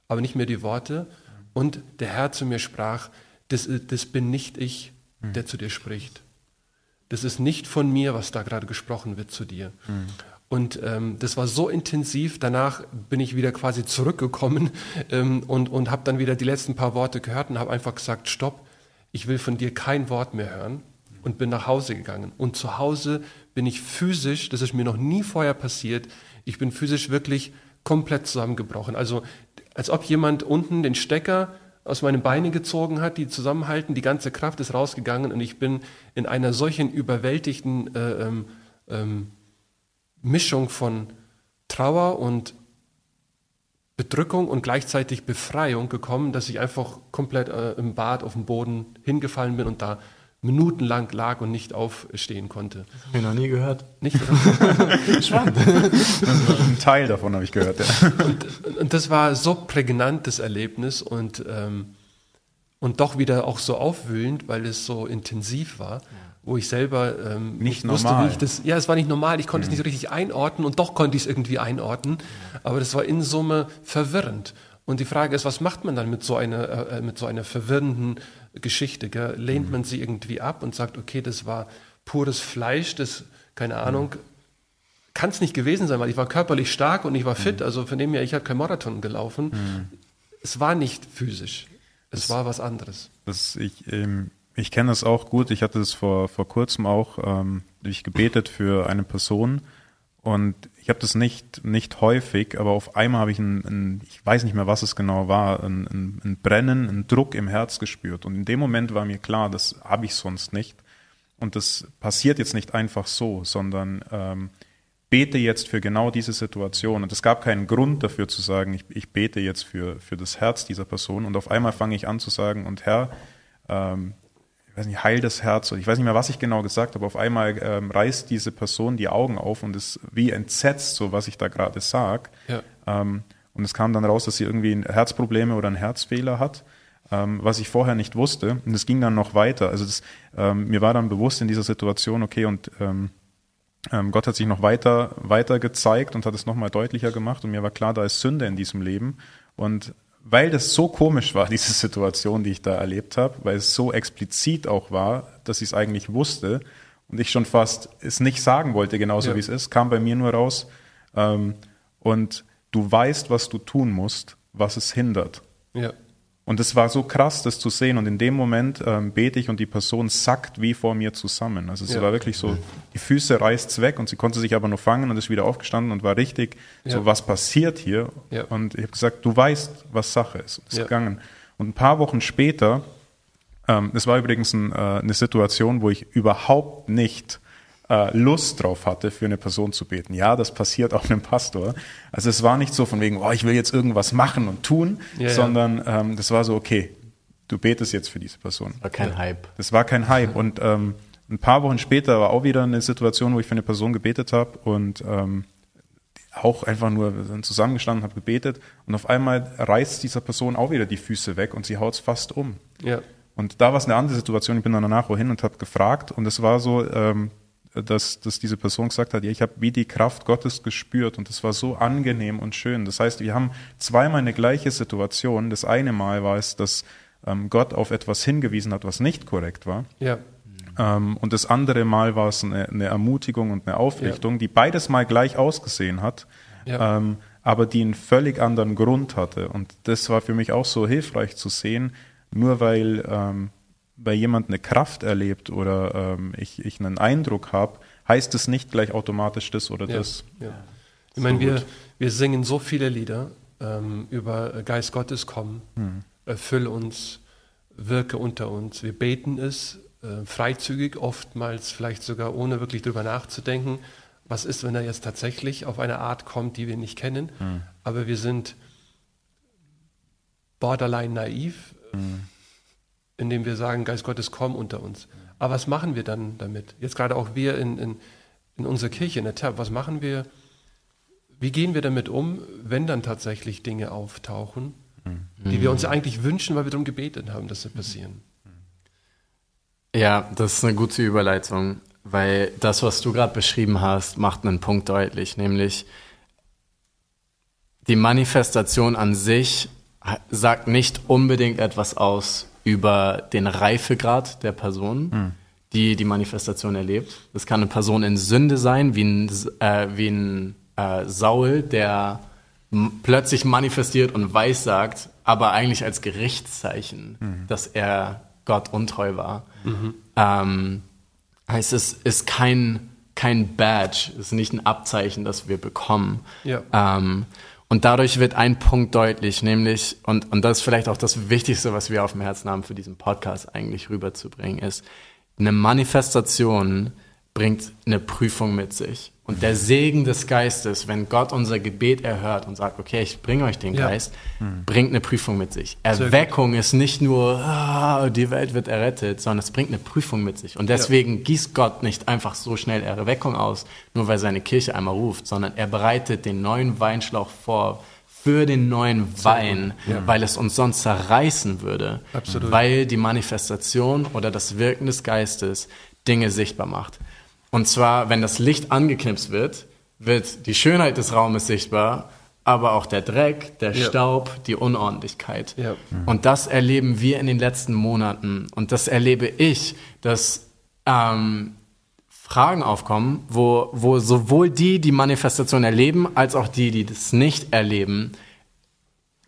aber nicht mehr die Worte. Und der Herr zu mir sprach, das, das bin nicht ich, mhm. der zu dir spricht. Das ist nicht von mir, was da gerade gesprochen wird zu dir. Mhm. Und ähm, das war so intensiv. Danach bin ich wieder quasi zurückgekommen ähm, und, und habe dann wieder die letzten paar Worte gehört und habe einfach gesagt, stopp, ich will von dir kein Wort mehr hören und bin nach Hause gegangen. Und zu Hause bin ich physisch, das ist mir noch nie vorher passiert, ich bin physisch wirklich komplett zusammengebrochen. Also als ob jemand unten den Stecker aus meinen Beinen gezogen hat, die zusammenhalten, die ganze Kraft ist rausgegangen und ich bin in einer solchen überwältigten äh, ähm, ähm Mischung von Trauer und Bedrückung und gleichzeitig Befreiung gekommen, dass ich einfach komplett äh, im Bad auf dem Boden hingefallen bin und da minutenlang lag und nicht aufstehen konnte. Habe ich noch nie gehört. Nicht? Spannend. Ein Teil davon habe ich gehört, ja. Und, und, das war so prägnant, das Erlebnis und, ähm, und doch wieder auch so aufwühlend, weil es so intensiv war. Ja wo ich selber ähm, nicht wusste, normal. wie ich das. Ja, es war nicht normal. Ich konnte mhm. es nicht so richtig einordnen und doch konnte ich es irgendwie einordnen. Aber das war in Summe verwirrend. Und die Frage ist, was macht man dann mit so einer, äh, mit so einer verwirrenden Geschichte? Gell? Lehnt mhm. man sie irgendwie ab und sagt, okay, das war pures Fleisch, das, keine Ahnung, mhm. kann es nicht gewesen sein, weil ich war körperlich stark und ich war fit, mhm. also von dem her, ich habe kein Marathon gelaufen. Mhm. Es war nicht physisch, es das, war was anderes. Das ich, ähm ich kenne das auch gut. Ich hatte es vor, vor kurzem auch ähm, ich gebetet für eine Person und ich habe das nicht, nicht häufig, aber auf einmal habe ich ein, ein, ich weiß nicht mehr, was es genau war, ein, ein, ein Brennen, einen Druck im Herz gespürt. Und in dem Moment war mir klar, das habe ich sonst nicht. Und das passiert jetzt nicht einfach so, sondern ähm, bete jetzt für genau diese Situation. Und es gab keinen Grund dafür zu sagen, ich, ich bete jetzt für, für das Herz dieser Person. Und auf einmal fange ich an zu sagen, und Herr, ähm, ich weiß nicht, heil das Herz oder ich weiß nicht mehr, was ich genau gesagt habe. Auf einmal ähm, reißt diese Person die Augen auf und ist wie entsetzt, so was ich da gerade sage. Ja. Ähm, und es kam dann raus, dass sie irgendwie Herzprobleme oder einen Herzfehler hat, ähm, was ich vorher nicht wusste. Und es ging dann noch weiter. Also das, ähm, mir war dann bewusst in dieser Situation, okay, und ähm, Gott hat sich noch weiter, weiter gezeigt und hat es nochmal deutlicher gemacht. Und mir war klar, da ist Sünde in diesem Leben. Und weil das so komisch war, diese Situation, die ich da erlebt habe, weil es so explizit auch war, dass ich es eigentlich wusste und ich schon fast es nicht sagen wollte, genauso ja. wie es ist, kam bei mir nur raus. Ähm, und du weißt, was du tun musst, was es hindert. Ja. Und es war so krass, das zu sehen. Und in dem Moment ähm, bete ich und die Person sackt wie vor mir zusammen. Also es ja. war wirklich so, die Füße reißt's weg und sie konnte sich aber nur fangen und ist wieder aufgestanden und war richtig ja. so, was passiert hier? Ja. Und ich habe gesagt, du weißt, was Sache ist. Und ist gegangen. Und ein paar Wochen später Ähm, es war übrigens ein, äh, eine Situation, wo ich überhaupt nicht Lust drauf hatte, für eine Person zu beten. Ja, das passiert auch einem Pastor. Also es war nicht so von wegen, oh, ich will jetzt irgendwas machen und tun, Ja, ja. sondern ähm, das war so, okay, du betest jetzt für diese Person. War kein Hype. Das war kein Hype. Und ähm, ein paar Wochen später war auch wieder eine Situation, wo ich für eine Person gebetet habe und ähm, auch einfach nur wir sind zusammengestanden, habe gebetet und auf einmal reißt dieser Person auch wieder die Füße weg und sie haut es fast um. Ja. Und da war es eine andere Situation. Ich bin dann danach wohin und habe gefragt und es war so, ähm, dass, dass diese Person gesagt hat, ja, ich habe wie die Kraft Gottes gespürt und es war so angenehm und schön. Das heißt, wir haben zweimal eine gleiche Situation. Das eine Mal war es, dass ähm, Gott auf etwas hingewiesen hat, was nicht korrekt war. Ja. Ähm, und das andere Mal war es eine, eine Ermutigung und eine Aufrichtung, die beides mal gleich ausgesehen hat, Ja. ähm, aber die einen völlig anderen Grund hatte. Und das war für mich auch so hilfreich zu sehen, nur weil, ähm, weil jemand eine Kraft erlebt oder ähm, ich, ich einen Eindruck habe, heißt es nicht gleich automatisch das oder Ja, das. ja. Ich meine, wir, wir singen so viele Lieder ähm, über äh, Geist Gottes komm, erfülle uns, wirke unter uns. Wir beten es äh, freizügig, oftmals vielleicht sogar ohne wirklich drüber nachzudenken. Was ist, wenn er jetzt tatsächlich auf eine Art kommt, die wir nicht kennen? Aber wir sind borderline naiv, indem wir sagen, Geist Gottes, komm unter uns. Aber was machen wir dann damit? Jetzt gerade auch wir in, in, in unserer Kirche, in der TAP, was machen wir? Wie gehen wir damit um, wenn dann tatsächlich Dinge auftauchen, die wir uns eigentlich wünschen, weil wir darum gebetet haben, dass sie passieren? Ja, das ist eine gute Überleitung, weil das, was du gerade beschrieben hast, macht einen Punkt deutlich, nämlich die Manifestation an sich sagt nicht unbedingt etwas aus über den Reifegrad der Person, die die Manifestation erlebt. Das kann eine Person in Sünde sein, wie ein, äh, wie ein äh, Saul, der plötzlich manifestiert und weiß sagt, aber eigentlich als Gerichtszeichen, dass er Gott untreu war. Ähm, heißt es ist kein kein Badge, es ist nicht ein Abzeichen, das wir bekommen. Ja. Ähm, und dadurch wird ein Punkt deutlich, nämlich, und, und das ist vielleicht auch das Wichtigste, was wir auf dem Herzen haben, für diesen Podcast eigentlich rüberzubringen, ist, eine Manifestation bringt eine Prüfung mit sich. Und der Segen des Geistes, wenn Gott unser Gebet erhört und sagt, okay, ich bringe euch den Ja. Geist, bringt eine Prüfung mit sich. Erweckung ist nicht nur, ah, die Welt wird errettet, sondern es bringt eine Prüfung mit sich. Und deswegen gießt Gott nicht einfach so schnell Erweckung aus, nur weil seine Kirche einmal ruft, sondern er bereitet den neuen Weinschlauch vor für den neuen Wein, weil es uns sonst zerreißen würde. Absolut. Weil die Manifestation oder das Wirken des Geistes Dinge sichtbar macht. Und zwar, wenn das Licht angeknipst wird, wird die Schönheit des Raumes sichtbar, aber auch der Dreck, der Ja. Staub, die Unordentlichkeit. Ja. Und das erleben wir in den letzten Monaten. Und das erlebe ich, dass ähm, Fragen aufkommen, wo, wo sowohl die, die Manifestation erleben, als auch die, die das nicht erleben,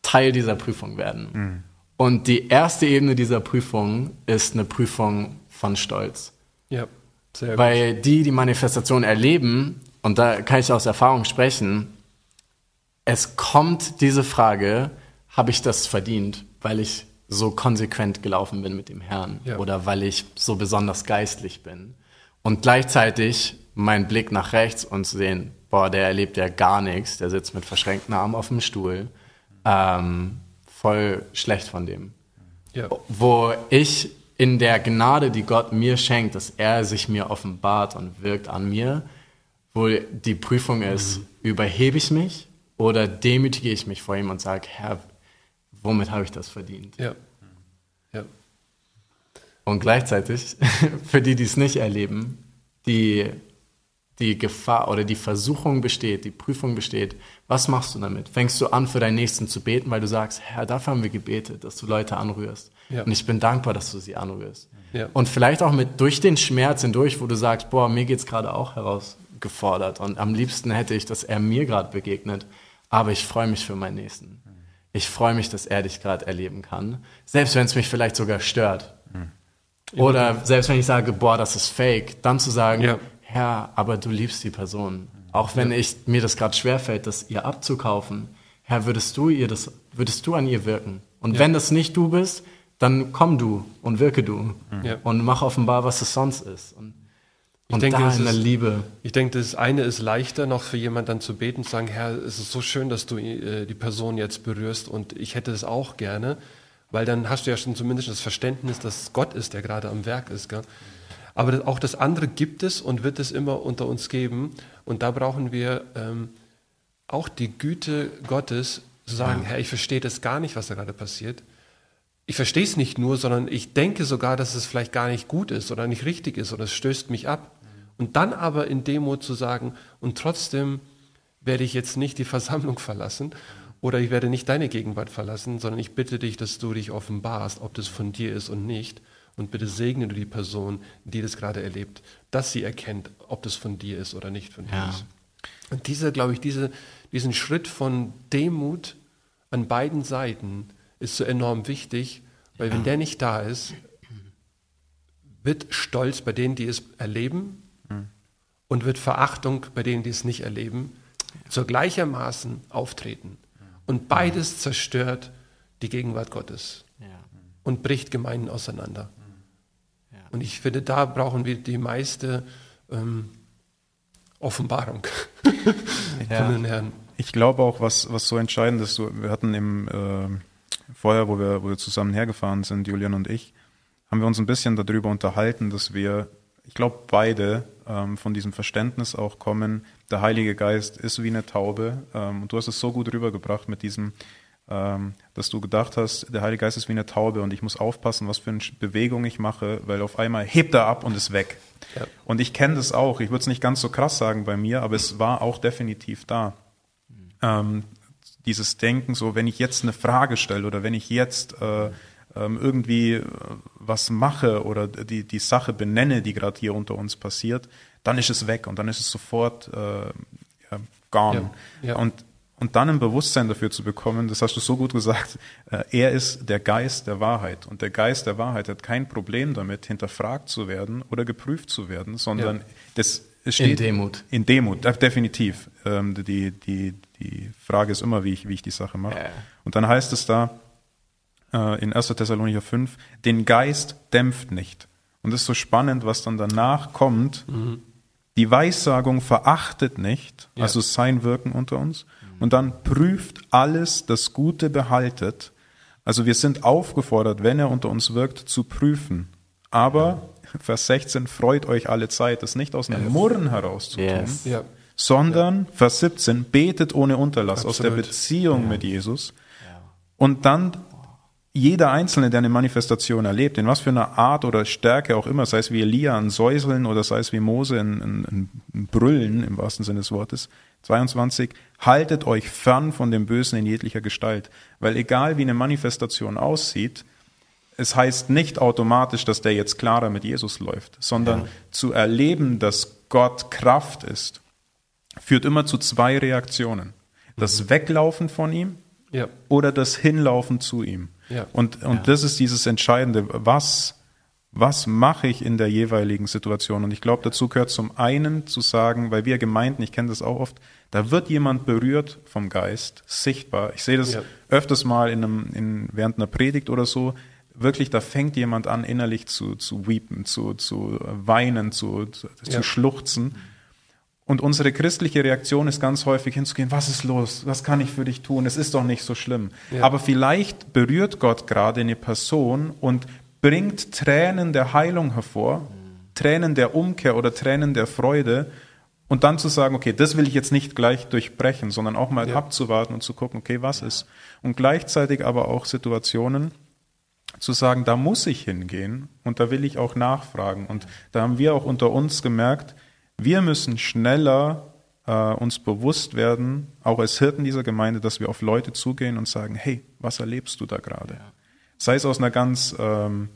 Teil dieser Prüfung werden. Und die erste Ebene dieser Prüfung ist eine Prüfung von Stolz. Ja, sehr gut. Weil die, die Manifestation erleben, und da kann ich aus Erfahrung sprechen, es kommt diese Frage, habe ich das verdient, weil ich so konsequent gelaufen bin mit dem Herrn Ja. oder weil ich so besonders geistlich bin. Und gleichzeitig mein Blick nach rechts und zu sehen, boah, der erlebt ja gar nichts, der sitzt mit verschränkten Armen auf dem Stuhl. Ähm, voll schlecht von dem ja. wo ich in der Gnade, die Gott mir schenkt, dass er sich mir offenbart und wirkt an mir, wo die Prüfung ist, überhebe ich mich oder demütige ich mich vor ihm und sage, Herr, womit habe ich das verdient? ja. ja. Und gleichzeitig, für die, die es nicht erleben, die, die Gefahr oder die Versuchung besteht, die Prüfung besteht, was machst du damit? Fängst du an, für deinen Nächsten zu beten, weil du sagst, Herr, dafür haben wir gebetet, dass du Leute anrührst. Ja. Und ich bin dankbar, dass du sie anrührst. Ja. Und vielleicht auch mit durch den Schmerz hindurch, wo du sagst, boah, mir geht's gerade auch herausgefordert und am liebsten hätte ich, dass er mir gerade begegnet, aber ich freue mich für meinen Nächsten. Ich freue mich, dass er dich gerade erleben kann, selbst wenn es mich vielleicht sogar stört. Oder selbst wenn ich sage, boah, das ist fake, dann zu sagen, Ja. Herr, aber du liebst die Person. Auch wenn ich, mir das gerade schwerfällt, das ihr abzukaufen. Herr, würdest du ihr das, würdest du an ihr wirken? Und wenn das nicht du bist, dann komm du und wirke du Ja. und mach offenbar, was es sonst ist. Und, und denke, da in der Liebe. Ich denke, das eine ist leichter, noch für jemanden dann zu beten, zu sagen, Herr, es ist so schön, dass du äh, die Person jetzt berührst und ich hätte es auch gerne, weil dann hast du ja schon zumindest das Verständnis, dass Gott ist, der gerade am Werk ist. Gell? Aber auch das andere gibt es und wird es immer unter uns geben und da brauchen wir ähm, auch die Güte Gottes, zu sagen, Herr, ich verstehe das gar nicht, was da gerade passiert. Ich verstehe es nicht nur, sondern ich denke sogar, dass es vielleicht gar nicht gut ist oder nicht richtig ist oder es stößt mich ab. Und dann aber in Demut zu sagen, und trotzdem werde ich jetzt nicht die Versammlung verlassen oder ich werde nicht deine Gegenwart verlassen, sondern ich bitte dich, dass du dich offenbarst, ob das von dir ist und nicht. Und bitte segne du die Person, die das gerade erlebt, dass sie erkennt, ob das von dir ist oder nicht von dir Ja. ist. Und dieser, glaube ich, diese, diesen Schritt von Demut an beiden Seiten ist so enorm wichtig, weil wenn der nicht da ist, wird Stolz bei denen, die es erleben, und wird Verachtung bei denen, die es nicht erleben, zur gleichermaßen auftreten. Und beides zerstört die Gegenwart Gottes Ja. und bricht Gemeinden auseinander. Und ich finde, da brauchen wir die meiste ähm, Offenbarung Ja. von den Herrn. Ich glaube auch, was, was so entscheidend ist, wir hatten im äh, vorher, wo wir, wo wir zusammen hergefahren sind, Julian und ich, haben wir uns ein bisschen darüber unterhalten, dass wir, ich glaube, beide ähm, von diesem Verständnis auch kommen, der Heilige Geist ist wie eine Taube. Ähm, und du hast es so gut rübergebracht mit diesem, dass du gedacht hast, der Heilige Geist ist wie eine Taube und ich muss aufpassen, was für eine Bewegung ich mache, weil auf einmal hebt er ab und ist weg. Ja. Und ich kenne das auch. Ich würde es nicht ganz so krass sagen bei mir, aber es war auch definitiv da. Ähm, dieses Denken, so wenn ich jetzt eine Frage stelle oder wenn ich jetzt äh, ähm, irgendwie äh, was mache oder die, die Sache benenne, die gerade hier unter uns passiert, dann ist es weg und dann ist es sofort äh, gone. Ja, ja. Und, und dann ein Bewusstsein dafür zu bekommen, das hast du so gut gesagt, äh, er ist der Geist der Wahrheit. Und der Geist der Wahrheit hat kein Problem damit, hinterfragt zu werden oder geprüft zu werden, sondern Ja. das es In steht Demut. in Demut, definitiv. Ähm, die, die, die Frage ist immer, wie ich, wie ich die Sache mache. Ja. Und dann heißt es da äh, in 1. Thessalonicher 5, den Geist dämpft nicht. Und das ist so spannend, was dann danach kommt. Die Weissagung verachtet nicht, Ja. also sein Wirken unter uns. Und dann prüft alles, das Gute behaltet. Also wir sind aufgefordert, wenn er unter uns wirkt, zu prüfen. Aber, Vers 16, freut euch alle Zeit, das nicht aus einem Murren heraus zu tun, Yes. Ja. sondern, Vers 17, betet ohne Unterlass aus der Absolut. Beziehung mit Jesus. Und dann jeder Einzelne, der eine Manifestation erlebt, in was für einer Art oder Stärke auch immer, sei es wie Elia ein Säuseln oder sei es wie Mose ein, ein, ein Brüllen im wahrsten Sinne des Wortes, 22, haltet euch fern von dem Bösen in jeglicher Gestalt. Weil egal wie eine Manifestation aussieht, es heißt nicht automatisch, dass der jetzt klarer mit Jesus läuft, sondern zu erleben, dass Gott Kraft ist, führt immer zu zwei Reaktionen. Das Weglaufen von ihm Ja. oder das Hinlaufen zu ihm. Ja. Und, und das ist dieses Entscheidende. Was, was mache ich in der jeweiligen Situation? Und ich glaube, dazu gehört zum einen zu sagen, weil wir Gemeinden, ich kenne das auch oft, da wird jemand berührt vom Geist, sichtbar. Ich sehe das Ja. öfters mal in einem, in, während einer Predigt oder so. Wirklich, da fängt jemand an, innerlich zu, zu weepen, zu, zu weinen, zu, zu, zu Ja. schluchzen. Und unsere christliche Reaktion ist ganz häufig hinzugehen, was ist los? Was kann ich für dich tun? Es ist doch nicht so schlimm. Ja. Aber vielleicht berührt Gott gerade eine Person und bringt Tränen der Heilung hervor, Tränen der Umkehr oder Tränen der Freude. Und dann zu sagen, okay, das will ich jetzt nicht gleich durchbrechen, sondern auch mal Ja. abzuwarten und zu gucken, okay, was ist? Und gleichzeitig aber auch Situationen, zu sagen, da muss ich hingehen und da will ich auch nachfragen. Und da haben wir auch unter uns gemerkt, wir müssen schneller äh, uns bewusst werden, auch als Hirten dieser Gemeinde, dass wir auf Leute zugehen und sagen, hey, was erlebst du da gerade? Sei es aus einer ganz ähm,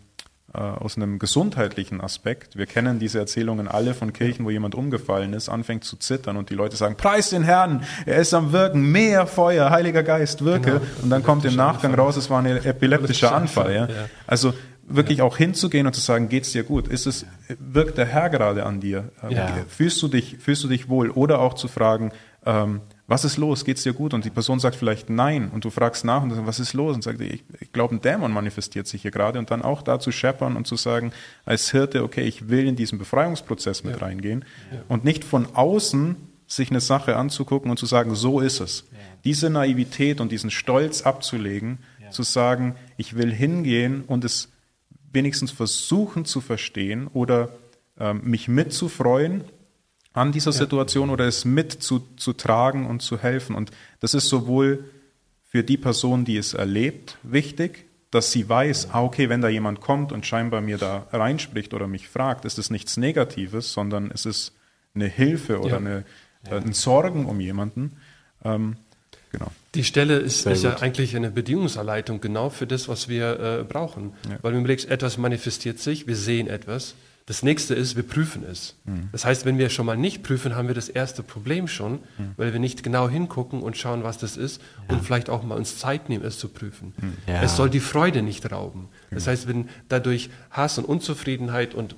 äh, aus einem gesundheitlichen Aspekt. Wir kennen diese Erzählungen alle von Kirchen, wo jemand umgefallen ist, anfängt zu zittern und die Leute sagen, preis den Herrn, er ist am Wirken, mehr Feuer, Heiliger Geist, wirke. Genau. Und dann kommt im Nachgang raus, es war ein epileptischer Anfall. Ja? Anfall, ja. Also wirklich auch hinzugehen und zu sagen, geht's dir gut? Ist es, wirkt der Herr gerade an dir? Ähm, Ja. Fühlst du dich, fühlst du dich wohl? Oder auch zu fragen, ähm, was ist los? Geht's dir gut? Und die Person sagt vielleicht nein und du fragst nach und sagst, was ist los? Und sagt, ich, ich glaube, ein Dämon manifestiert sich hier gerade und dann auch da zu scheppern und zu sagen, als Hirte, okay, ich will in diesen Befreiungsprozess mit ja. reingehen ja. und nicht von außen sich eine Sache anzugucken und zu sagen, so ist es. Ja. Diese Naivität und diesen Stolz abzulegen, zu sagen, ich will hingehen und es wenigstens versuchen zu verstehen oder ähm, mich mitzufreuen an dieser ja. Situation oder es mit zu, zu tragen und zu helfen. Und das ist sowohl für die Person, die es erlebt, wichtig, dass sie weiß, ah, okay, wenn da jemand kommt und scheinbar mir da reinspricht oder mich fragt, ist es nichts Negatives, sondern es ist eine Hilfe oder ja. eine, äh, ein Sorgen um jemanden. Ähm, genau. Die Stelle ist, ist ja eigentlich eine Bedingungserleitung genau für das, was wir äh, brauchen. Ja. Weil du überlegst, etwas manifestiert sich, wir sehen etwas das nächste ist, wir prüfen es. Mhm. Das heißt, wenn wir schon mal nicht prüfen, haben wir das erste Problem schon, mhm. weil wir nicht genau hingucken und schauen, was das ist ja. und vielleicht auch mal uns Zeit nehmen, es zu prüfen. Mhm. Ja. Es soll die Freude nicht rauben. Das heißt, wenn dadurch Hass und Unzufriedenheit und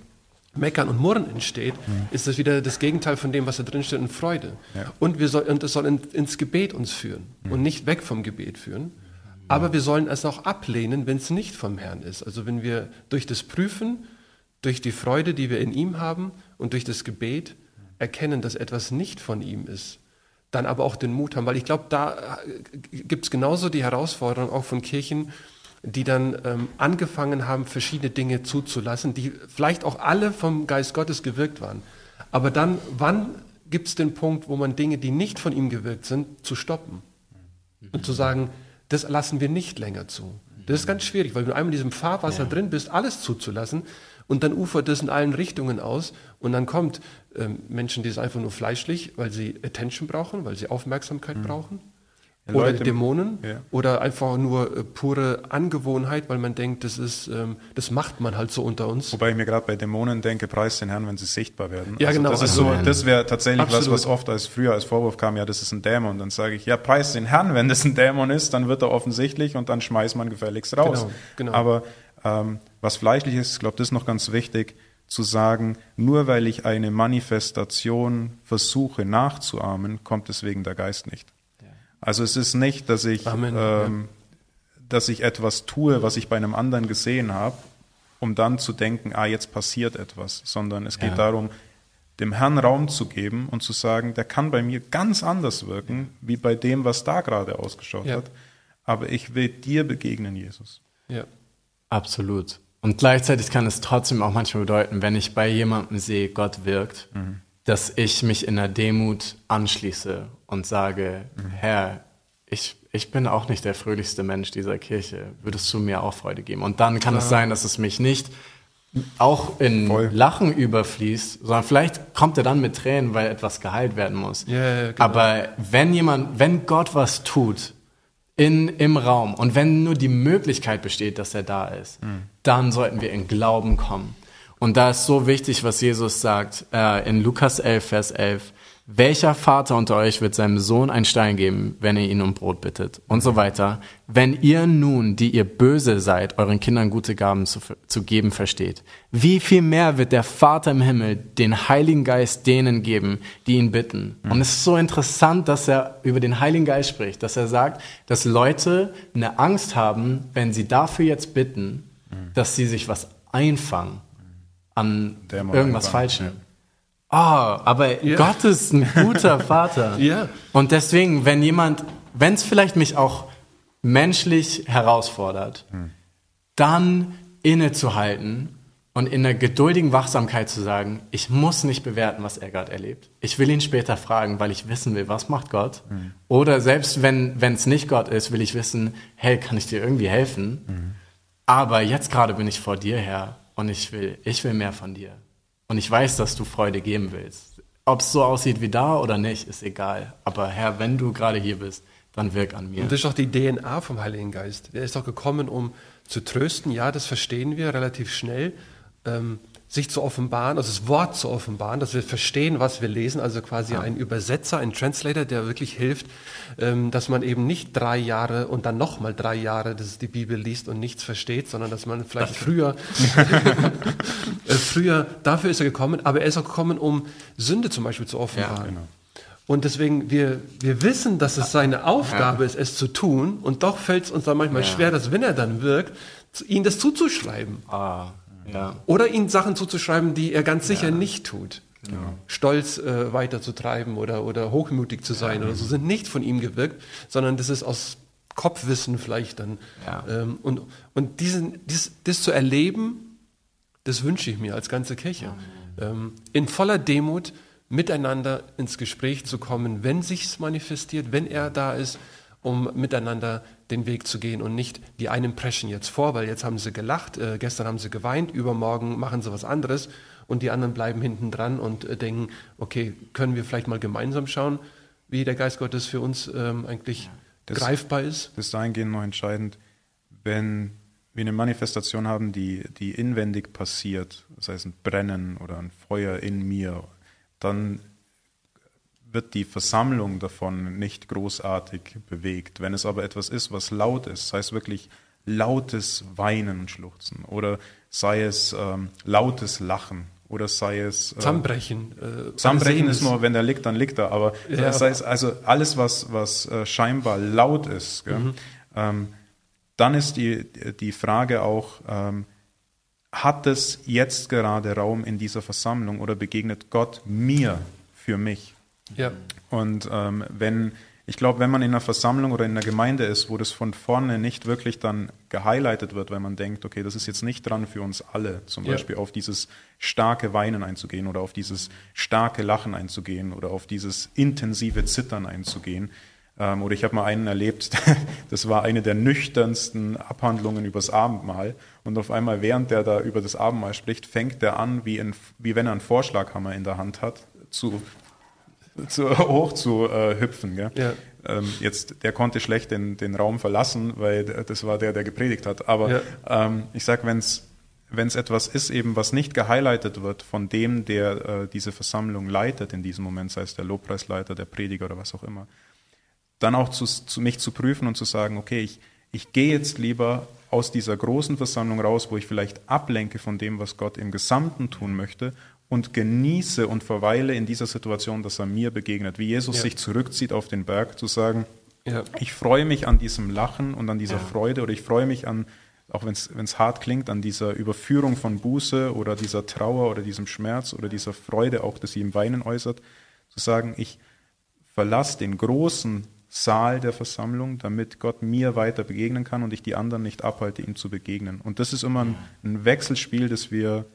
Meckern und Murren entsteht, mhm. ist das wieder das Gegenteil von dem, was da drin steht, und Freude. Ja. Und, wir soll, und es soll in, ins Gebet uns führen mhm. und nicht weg vom Gebet führen. Aber wir sollen es auch ablehnen, wenn es nicht vom Herrn ist. Also wenn wir durch das Prüfen durch die Freude, die wir in ihm haben und durch das Gebet erkennen, dass etwas nicht von ihm ist, dann aber auch den Mut haben, weil ich glaube, da äh, gibt es genauso die Herausforderung auch von Kirchen, die dann ähm, angefangen haben, verschiedene Dinge zuzulassen, die vielleicht auch alle vom Geist Gottes gewirkt waren. Aber dann, wann gibt es den Punkt, wo man Dinge, die nicht von ihm gewirkt sind, zu stoppen und zu sagen, das lassen wir nicht länger zu. Das ist ganz schwierig, weil du einmal in diesem Fahrwasser ja. drin bist, alles zuzulassen, und dann ufert das in allen Richtungen aus und dann kommt ähm, Menschen, die es einfach nur fleischlich, weil sie Attention brauchen, weil sie Aufmerksamkeit mhm. brauchen. Ja, oder Leute, Dämonen ja. oder einfach nur äh, pure Angewohnheit, weil man denkt, das ist, ähm, das macht man halt so unter uns. Wobei ich mir gerade bei Dämonen denke, preis den Herrn, wenn sie sichtbar werden. Ja, also genau. Das, also, so, das wäre tatsächlich absolut. was, was oft als früher als Vorwurf kam, ja, das ist ein Dämon. Dann sage ich, ja, preis den Herrn, wenn das ein Dämon ist, dann wird er offensichtlich und dann schmeißt man gefälligst raus. Genau, genau. Aber ähm, was fleischlich ist, ich glaube, das ist noch ganz wichtig zu sagen, nur weil ich eine Manifestation versuche nachzuahmen, kommt deswegen der Geist nicht. Also es ist nicht, dass ich, Amen, ähm, ja. dass ich etwas tue, was ich bei einem anderen gesehen habe, um dann zu denken, ah, jetzt passiert etwas, sondern es geht ja. darum, dem Herrn Raum zu geben und zu sagen, der kann bei mir ganz anders wirken, wie bei dem, was da gerade ausgeschaut ja. hat. Aber ich will dir begegnen, Jesus. Ja. Absolut. Und gleichzeitig kann es trotzdem auch manchmal bedeuten, wenn ich bei jemandem sehe, Gott wirkt, mhm. Dass ich mich in der Demut anschließe und sage, mhm. Herr, ich, ich bin auch nicht der fröhlichste Mensch dieser Kirche. Würdest du mir auch Freude geben? Und dann kann ja. es sein, dass es mich nicht auch in Voll. Lachen überfließt, sondern vielleicht kommt er dann mit Tränen, weil etwas geheilt werden muss. Ja, genau. Aber wenn jemand, wenn Gott was tut, in, im Raum. Und wenn nur die Möglichkeit besteht, dass er da ist, mhm. dann sollten wir in Glauben kommen. Und da ist so wichtig, was Jesus sagt äh, in Lukas 11, Vers 11. Welcher Vater unter euch wird seinem Sohn einen Stein geben, wenn er ihn um Brot bittet? Und so weiter. Wenn ihr nun, die ihr böse seid, euren Kindern gute Gaben zu, zu geben versteht, wie viel mehr wird der Vater im Himmel den Heiligen Geist denen geben, die ihn bitten? Und es ist so interessant, dass er über den Heiligen Geist spricht, dass er sagt, dass Leute eine Angst haben, wenn sie dafür jetzt bitten, dass sie sich was einfangen an irgendwas Falschem. Ja. Oh, aber ja. Gott ist ein guter Vater. ja. Und deswegen, wenn jemand, wenn es vielleicht mich auch menschlich herausfordert, hm. dann innezuhalten und in einer geduldigen Wachsamkeit zu sagen, ich muss nicht bewerten, was er gerade erlebt. Ich will ihn später fragen, weil ich wissen will, was macht Gott? Mhm. Oder selbst wenn es nicht Gott ist, will ich wissen, hey, kann ich dir irgendwie helfen? Mhm. Aber jetzt gerade bin ich vor dir, Herr, und ich will, ich will mehr von dir. Und ich weiß, dass du Freude geben willst. Ob es so aussieht wie da oder nicht, ist egal. Aber Herr, wenn du gerade hier bist, dann wirk an mir. Und das ist doch die DNA vom Heiligen Geist. Der ist doch gekommen, um zu trösten. Ja, das verstehen wir relativ schnell. Ähm, sich zu offenbaren, also das Wort zu offenbaren, dass wir verstehen, was wir lesen, also quasi ja. ein Übersetzer, ein Translator, der wirklich hilft, ähm, dass man eben nicht drei Jahre und dann nochmal drei Jahre dass die Bibel liest und nichts versteht, sondern dass man vielleicht früher, äh, früher, dafür ist er gekommen, aber er ist auch gekommen, um Sünde zum Beispiel zu offenbaren. Ja, genau. Und deswegen, wir, wir wissen, dass es seine Aufgabe ist, es zu tun. Und doch fällt es uns dann manchmal Ja. schwer, dass wenn er dann wirkt, ihm das zuzuschreiben. Ah, ja. Oder ihm Sachen zuzuschreiben, die er ganz sicher nicht tut. Stolz äh, weiterzutreiben oder, oder hochmütig zu sein oder so, sind nicht von ihm gewirkt, sondern das ist aus Kopfwissen vielleicht dann. Ja. Ähm, und und diesen, dies, das zu erleben, das wünsche ich mir als ganze Kirche. Ähm, in voller Demut miteinander ins Gespräch zu kommen, wenn sich's manifestiert, wenn er da ist, um miteinander den Weg zu gehen und nicht die einen preschen jetzt vor, weil jetzt haben sie gelacht, äh, gestern haben sie geweint, übermorgen machen sie was anderes und die anderen bleiben hinten dran und äh, denken, okay, können wir vielleicht mal gemeinsam schauen, wie der Geist Gottes für uns ähm, eigentlich Das- greifbar ist. Das ist dahingehend noch entscheidend, wenn wir eine Manifestation haben, die, die inwendig passiert, das heißt ein Brennen oder ein Feuer in mir, dann wird die Versammlung davon nicht großartig bewegt. Wenn es aber etwas ist, was laut ist, sei es wirklich lautes Weinen und Schluchzen oder sei es ähm, lautes Lachen oder sei es äh, Zusammenbrechen. Äh, Zusammenbrechen ist nur, wenn der liegt, dann liegt er. Aber Ja. das heißt also alles, was, was äh, scheinbar laut ist, Mhm. ähm, dann ist die, die Frage auch, ähm, hat es jetzt gerade Raum in dieser Versammlung oder begegnet Gott mir für mich? Ja. Und ähm, wenn, ich glaube, wenn man in einer Versammlung oder in einer Gemeinde ist, wo das von vorne nicht wirklich dann gehighlightet wird, weil man denkt, okay, das ist jetzt nicht dran für uns alle, zum Ja. Beispiel auf dieses starke Weinen einzugehen oder auf dieses starke Lachen einzugehen oder auf dieses intensive Zittern einzugehen. Ähm, oder ich habe mal einen erlebt, das war eine der nüchternsten Abhandlungen übers Abendmahl. Und auf einmal, während der da über das Abendmahl spricht, fängt der an, wie, ein, wie wenn er einen Vorschlaghammer in der Hand hat, zu zu, hoch zu äh, hüpfen. Gell? Ja. Ähm, jetzt, der konnte schlecht den, den Raum verlassen, weil das war der, der gepredigt hat. Aber Ja. ähm, ich sag, wenn es etwas ist, eben was nicht gehighlightet wird von dem, der äh, diese Versammlung leitet in diesem Moment, sei es der Lobpreisleiter, der Prediger oder was auch immer, dann auch zu, zu mich zu prüfen und zu sagen, okay, ich, ich gehe jetzt lieber aus dieser großen Versammlung raus, wo ich vielleicht ablenke von dem, was Gott im Gesamten tun möchte und genieße und verweile in dieser Situation, dass er mir begegnet, wie Jesus Ja. sich zurückzieht auf den Berg, zu sagen, Ja. ich freue mich an diesem Lachen und an dieser Freude oder ich freue mich an, auch wenn es hart klingt, an dieser Überführung von Buße oder dieser Trauer oder diesem Schmerz oder dieser Freude, auch dass sie im Weinen äußert, zu sagen, ich verlasse den großen Saal der Versammlung, damit Gott mir weiter begegnen kann und ich die anderen nicht abhalte, ihm zu begegnen. Und das ist immer ein, ein Wechselspiel, das wir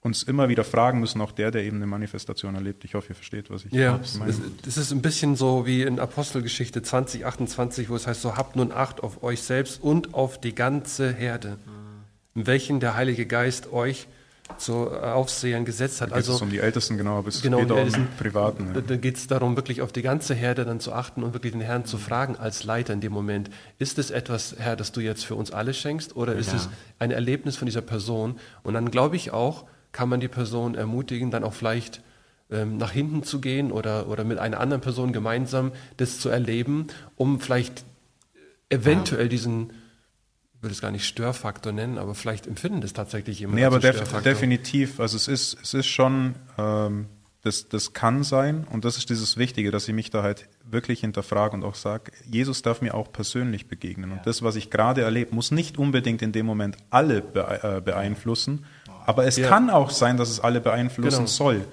uns immer wieder fragen müssen, auch der, der eben eine Manifestation erlebt. Ich hoffe, ihr versteht, was ich Ja, meine. das, das ist ein bisschen so wie in Apostelgeschichte 20, 28, wo es heißt, so habt nun Acht auf euch selbst und auf die ganze Herde, in welchen der Heilige Geist euch zu Aufsehern gesetzt hat. Da es Also um die Ältesten, genau, aber es Genau, geht die auch Ältesten. um Privaten. Ja. da geht es darum, wirklich auf die ganze Herde dann zu achten und wirklich den Herrn zu fragen als Leiter in dem Moment. Ist es etwas, Herr, das du jetzt für uns alle schenkst oder ist Ja. es ein Erlebnis von dieser Person? Und dann glaube ich auch, kann man die Person ermutigen, dann auch vielleicht ähm, nach hinten zu gehen oder, oder mit einer anderen Person gemeinsam das zu erleben, um vielleicht eventuell diesen, ich würde es gar nicht Störfaktor nennen, aber vielleicht empfinden das tatsächlich jemand Nee, aber def definitiv, also es ist, es ist schon, ähm, das, das kann sein und das ist dieses Wichtige, dass ich mich da halt wirklich hinterfrage und auch sage, Jesus darf mir auch persönlich begegnen. Und das, was ich gerade erlebe, muss nicht unbedingt in dem Moment alle be äh, beeinflussen, aber es Ja. kann auch sein, dass es alle beeinflussen Genau. soll.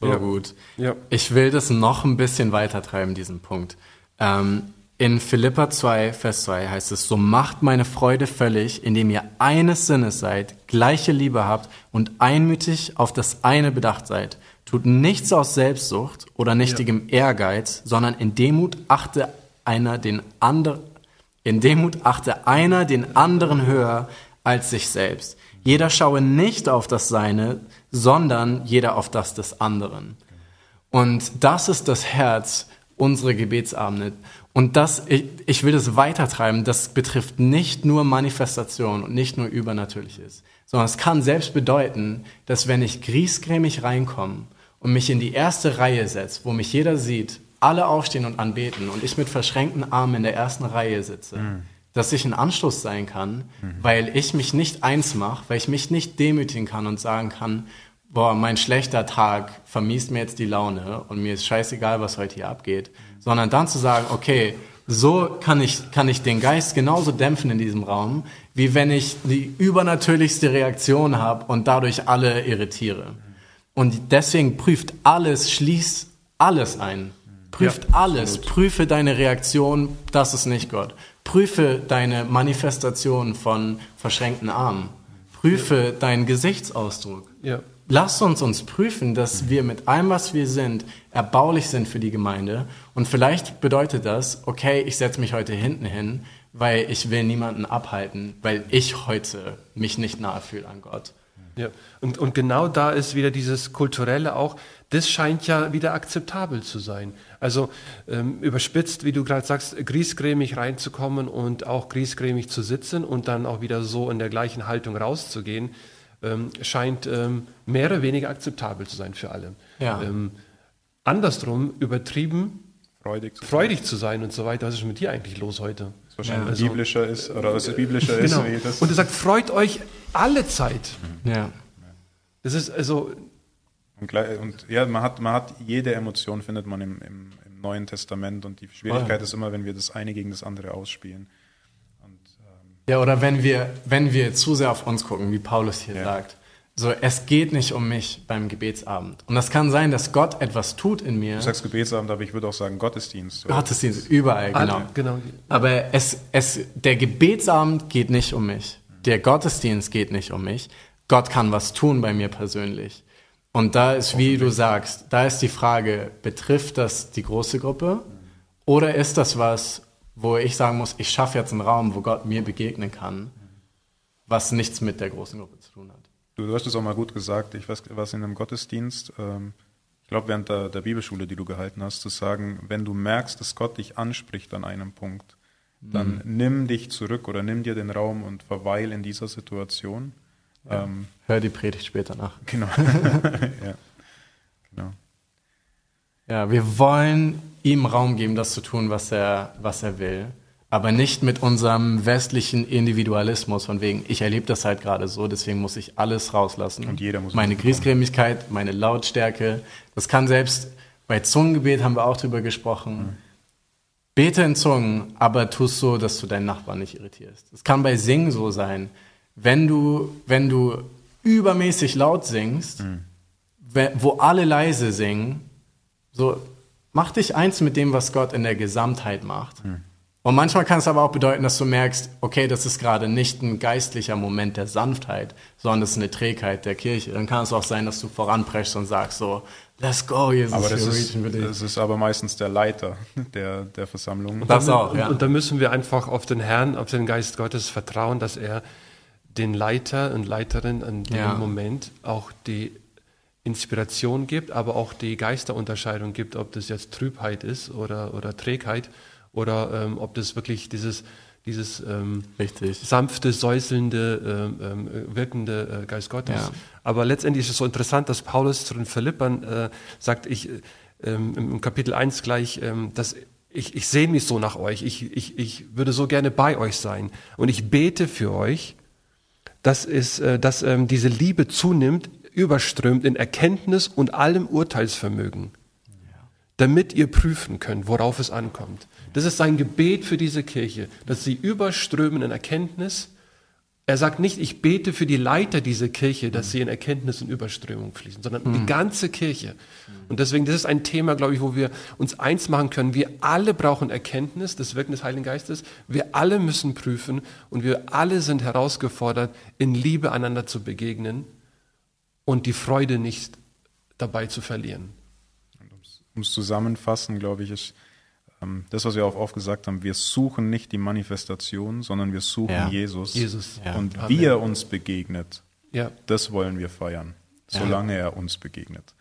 So Ja. gut. Ja. Ich will das noch ein bisschen weiter treiben, diesen Punkt. Ähm, in Philippa 2, Vers 2 heißt es, so macht meine Freude völlig, indem ihr eines Sinnes seid, gleiche Liebe habt und einmütig auf das eine bedacht seid. Tut nichts aus Selbstsucht oder nichtigem Ehrgeiz, sondern in Demut achte einer den anderen, in Demut achte einer den anderen höher als sich selbst. Jeder schaue nicht auf das Seine, sondern jeder auf das des anderen. Und das ist das Herz unserer Gebetsabende. Und das, ich, ich will das weitertreiben, das betrifft nicht nur Manifestation und nicht nur Übernatürliches, sondern es kann selbst bedeuten, dass wenn ich griesgrämig reinkomme und mich in die erste Reihe setze, wo mich jeder sieht, alle aufstehen und anbeten und ich mit verschränkten Armen in der ersten Reihe sitze, dass ich ein Anstoß sein kann, weil ich mich nicht eins mache, weil ich mich nicht demütigen kann und sagen kann, boah, mein schlechter Tag vermiest mir jetzt die Laune und mir ist scheißegal, was heute hier abgeht, sondern dann zu sagen, okay, so kann ich, kann ich den Geist genauso dämpfen in diesem Raum, wie wenn ich die übernatürlichste Reaktion habe und dadurch alle irritiere. Und deswegen prüft alles, schließt alles ein. Prüft ja, alles. Absolut. Prüfe deine Reaktion, das ist nicht Gott. Prüfe deine Manifestation von verschränkten Armen. Prüfe ja. deinen Gesichtsausdruck. Ja. Lass uns uns prüfen, dass wir mit allem, was wir sind, erbaulich sind für die Gemeinde. Und vielleicht bedeutet das, okay, ich setze mich heute hinten hin, weil ich will niemanden abhalten, weil ich heute mich nicht nahe fühle an Gott. Ja, und, und genau da ist wieder dieses Kulturelle auch, das scheint ja wieder akzeptabel zu sein. Also ähm, überspitzt, wie du gerade sagst, griesgrämig reinzukommen und auch griesgrämig zu sitzen und dann auch wieder so in der gleichen Haltung rauszugehen, ähm, scheint ähm, mehr oder weniger akzeptabel zu sein für alle. Ja. Ähm, andersrum, übertrieben, freudig zu, freudig zu sein und so weiter. Was ist mit dir eigentlich los heute? Was wahrscheinlich ja, also, biblischer ist oder was biblischer genau. ist. das. Und er sagt, freut euch alle Zeit. Ja. Das ist also. Und, und, ja, man hat, man hat jede Emotion findet man im, im, im Neuen Testament und die Schwierigkeit oh. ist immer, wenn wir das eine gegen das andere ausspielen. Und, ähm, ja, oder wenn wir, wenn wir zu sehr auf uns gucken, wie Paulus hier ja. sagt. So, es geht nicht um mich beim Gebetsabend. Und das kann sein, dass Gott etwas tut in mir. Du sagst Gebetsabend, aber ich würde auch sagen Gottesdienst. Oder? Gottesdienst, überall, genau. Alle, genau. Aber es, es, der Gebetsabend geht nicht um mich. Der Gottesdienst geht nicht um mich. Gott kann was tun bei mir persönlich. Und da ist, wie du sagst, da ist die Frage, betrifft das die große Gruppe? Oder ist das was, wo ich sagen muss, ich schaffe jetzt einen Raum, wo Gott mir begegnen kann, was nichts mit der großen Gruppe zu tun hat? Du, hast es auch mal gut gesagt. Ich weiß, was in einem Gottesdienst, ähm, ich glaube, während der, der, Bibelschule, die du gehalten hast, zu sagen, wenn du merkst, dass Gott dich anspricht an einem Punkt, dann mhm. nimm dich zurück oder nimm dir den Raum und verweil in dieser Situation. Ja. Ähm, Hör die Predigt später nach. Genau. ja. genau. Ja, wir wollen ihm Raum geben, das zu tun, was er, was er will aber nicht mit unserem westlichen Individualismus, von wegen, ich erlebe das halt gerade so, deswegen muss ich alles rauslassen. Und jeder muss Meine Griesgrämigkeit, meine Lautstärke, das kann selbst bei Zungengebet haben wir auch drüber gesprochen. Mhm. Bete in Zungen, aber tu so, dass du deinen Nachbarn nicht irritierst. Es kann bei Singen so sein. Wenn du, wenn du übermäßig laut singst, mhm. wo alle leise singen, so mach dich eins mit dem, was Gott in der Gesamtheit macht. Mhm. Und manchmal kann es aber auch bedeuten, dass du merkst, okay, das ist gerade nicht ein geistlicher Moment der Sanftheit, sondern das ist eine Trägheit der Kirche. Dann kann es auch sein, dass du voranpreschst und sagst so, let's go, Jesus. Aber das, ist, das ist aber meistens der Leiter der, der Versammlung. Und das auch, ja. Und, und da müssen wir einfach auf den Herrn, auf den Geist Gottes vertrauen, dass er den Leiter und Leiterin in dem ja. Moment auch die Inspiration gibt, aber auch die Geisterunterscheidung gibt, ob das jetzt Trübheit ist oder, oder Trägheit oder ähm, ob das wirklich dieses, dieses ähm, sanfte, säuselnde, ähm, ähm, wirkende äh, Geist Gottes. Ja. Aber letztendlich ist es so interessant, dass Paulus zu den Philippern äh, sagt, ich, ähm, im Kapitel 1 gleich, ähm, dass ich, ich sehe mich so nach euch, ich, ich, ich würde so gerne bei euch sein und ich bete für euch, dass, es, äh, dass ähm, diese Liebe zunimmt, überströmt in Erkenntnis und allem Urteilsvermögen, damit ihr prüfen könnt, worauf es ankommt. Das ist sein Gebet für diese Kirche, dass sie überströmen in Erkenntnis. Er sagt nicht, ich bete für die Leiter dieser Kirche, dass sie in Erkenntnis und Überströmung fließen, sondern mhm. die ganze Kirche. Und deswegen, das ist ein Thema, glaube ich, wo wir uns eins machen können. Wir alle brauchen Erkenntnis, das Wirken des Heiligen Geistes. Wir alle müssen prüfen und wir alle sind herausgefordert, in Liebe einander zu begegnen und die Freude nicht dabei zu verlieren. Um es zusammenfassen, glaube ich, ist das, was wir auch oft gesagt haben, wir suchen nicht die Manifestation, sondern wir suchen ja. Jesus. Jesus. Ja. Und Amen. wie er uns begegnet, ja. das wollen wir feiern, solange er uns begegnet.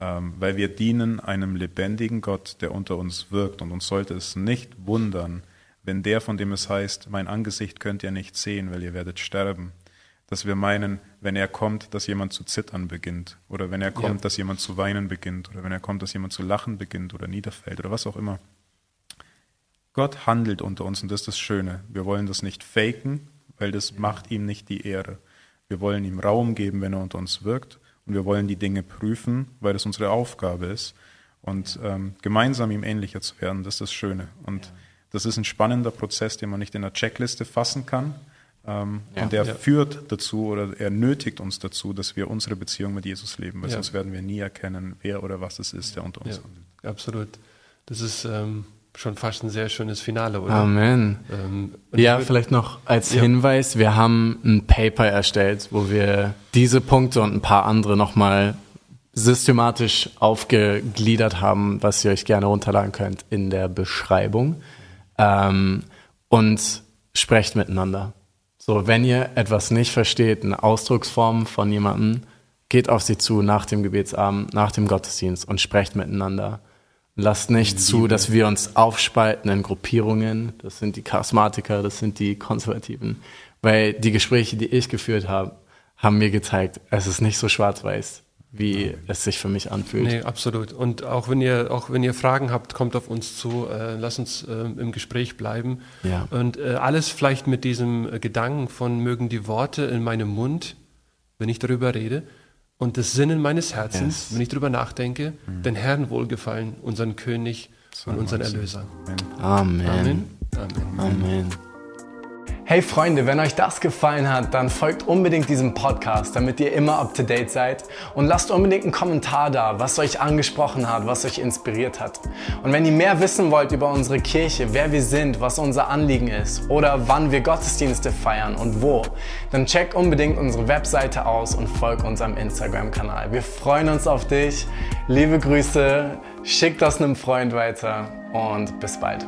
Ähm, weil wir dienen einem lebendigen Gott, der unter uns wirkt. Und uns sollte es nicht wundern, wenn der, von dem es heißt, mein Angesicht könnt ihr nicht sehen, weil ihr werdet sterben, dass wir meinen, wenn er kommt, dass jemand zu zittern beginnt oder wenn er kommt, ja. dass jemand zu weinen beginnt oder wenn er kommt, dass jemand zu lachen beginnt oder niederfällt oder was auch immer. Gott handelt unter uns und das ist das Schöne. Wir wollen das nicht faken, weil das macht ihm nicht die Ehre. Wir wollen ihm Raum geben, wenn er unter uns wirkt und wir wollen die Dinge prüfen, weil das unsere Aufgabe ist. Und ähm, gemeinsam ihm ähnlicher zu werden, das ist das Schöne. Und ja. das ist ein spannender Prozess, den man nicht in der Checkliste fassen kann. Ähm, ja. Und der ja. führt dazu oder er nötigt uns dazu, dass wir unsere Beziehung mit Jesus leben, weil sonst werden wir nie erkennen, wer oder was es ist, der unter uns handelt. Absolut. Das ist ähm, schon fast ein sehr schönes Finale, oder? Amen. Ähm, ja, vielleicht noch als ja. Hinweis, wir haben ein Paper erstellt, wo wir diese Punkte und ein paar andere nochmal systematisch aufgegliedert haben, was ihr euch gerne runterladen könnt in der Beschreibung. Ähm, und sprecht miteinander. So, wenn ihr etwas nicht versteht, eine Ausdrucksform von jemandem, geht auf sie zu nach dem Gebetsabend, nach dem Gottesdienst und sprecht miteinander. Lasst nicht zu, dass wir uns aufspalten in Gruppierungen. Das sind die Charismatiker, das sind die Konservativen. Weil die Gespräche, die ich geführt habe, haben mir gezeigt, es ist nicht so schwarz-weiß, wie es sich für mich anfühlt. Nee, absolut. Und auch wenn ihr, auch wenn ihr Fragen habt, kommt auf uns zu. Äh, lasst uns äh, im Gespräch bleiben. Ja. Und äh, alles vielleicht mit diesem Gedanken von mögen die Worte in meinem Mund, wenn ich darüber rede, und das Sinnen meines Herzens, yes. wenn ich darüber nachdenke, mhm. den Herrn wohlgefallen, unseren König so und unseren Erlöser. Amen. Amen. Amen. Amen. Hey Freunde, wenn euch das gefallen hat, dann folgt unbedingt diesem Podcast, damit ihr immer up to date seid und lasst unbedingt einen Kommentar da, was euch angesprochen hat, was euch inspiriert hat. Und wenn ihr mehr wissen wollt über unsere Kirche, wer wir sind, was unser Anliegen ist oder wann wir Gottesdienste feiern und wo, dann checkt unbedingt unsere Webseite aus und folgt unserem Instagram-Kanal. Wir freuen uns auf dich. Liebe Grüße, schickt das einem Freund weiter und bis bald.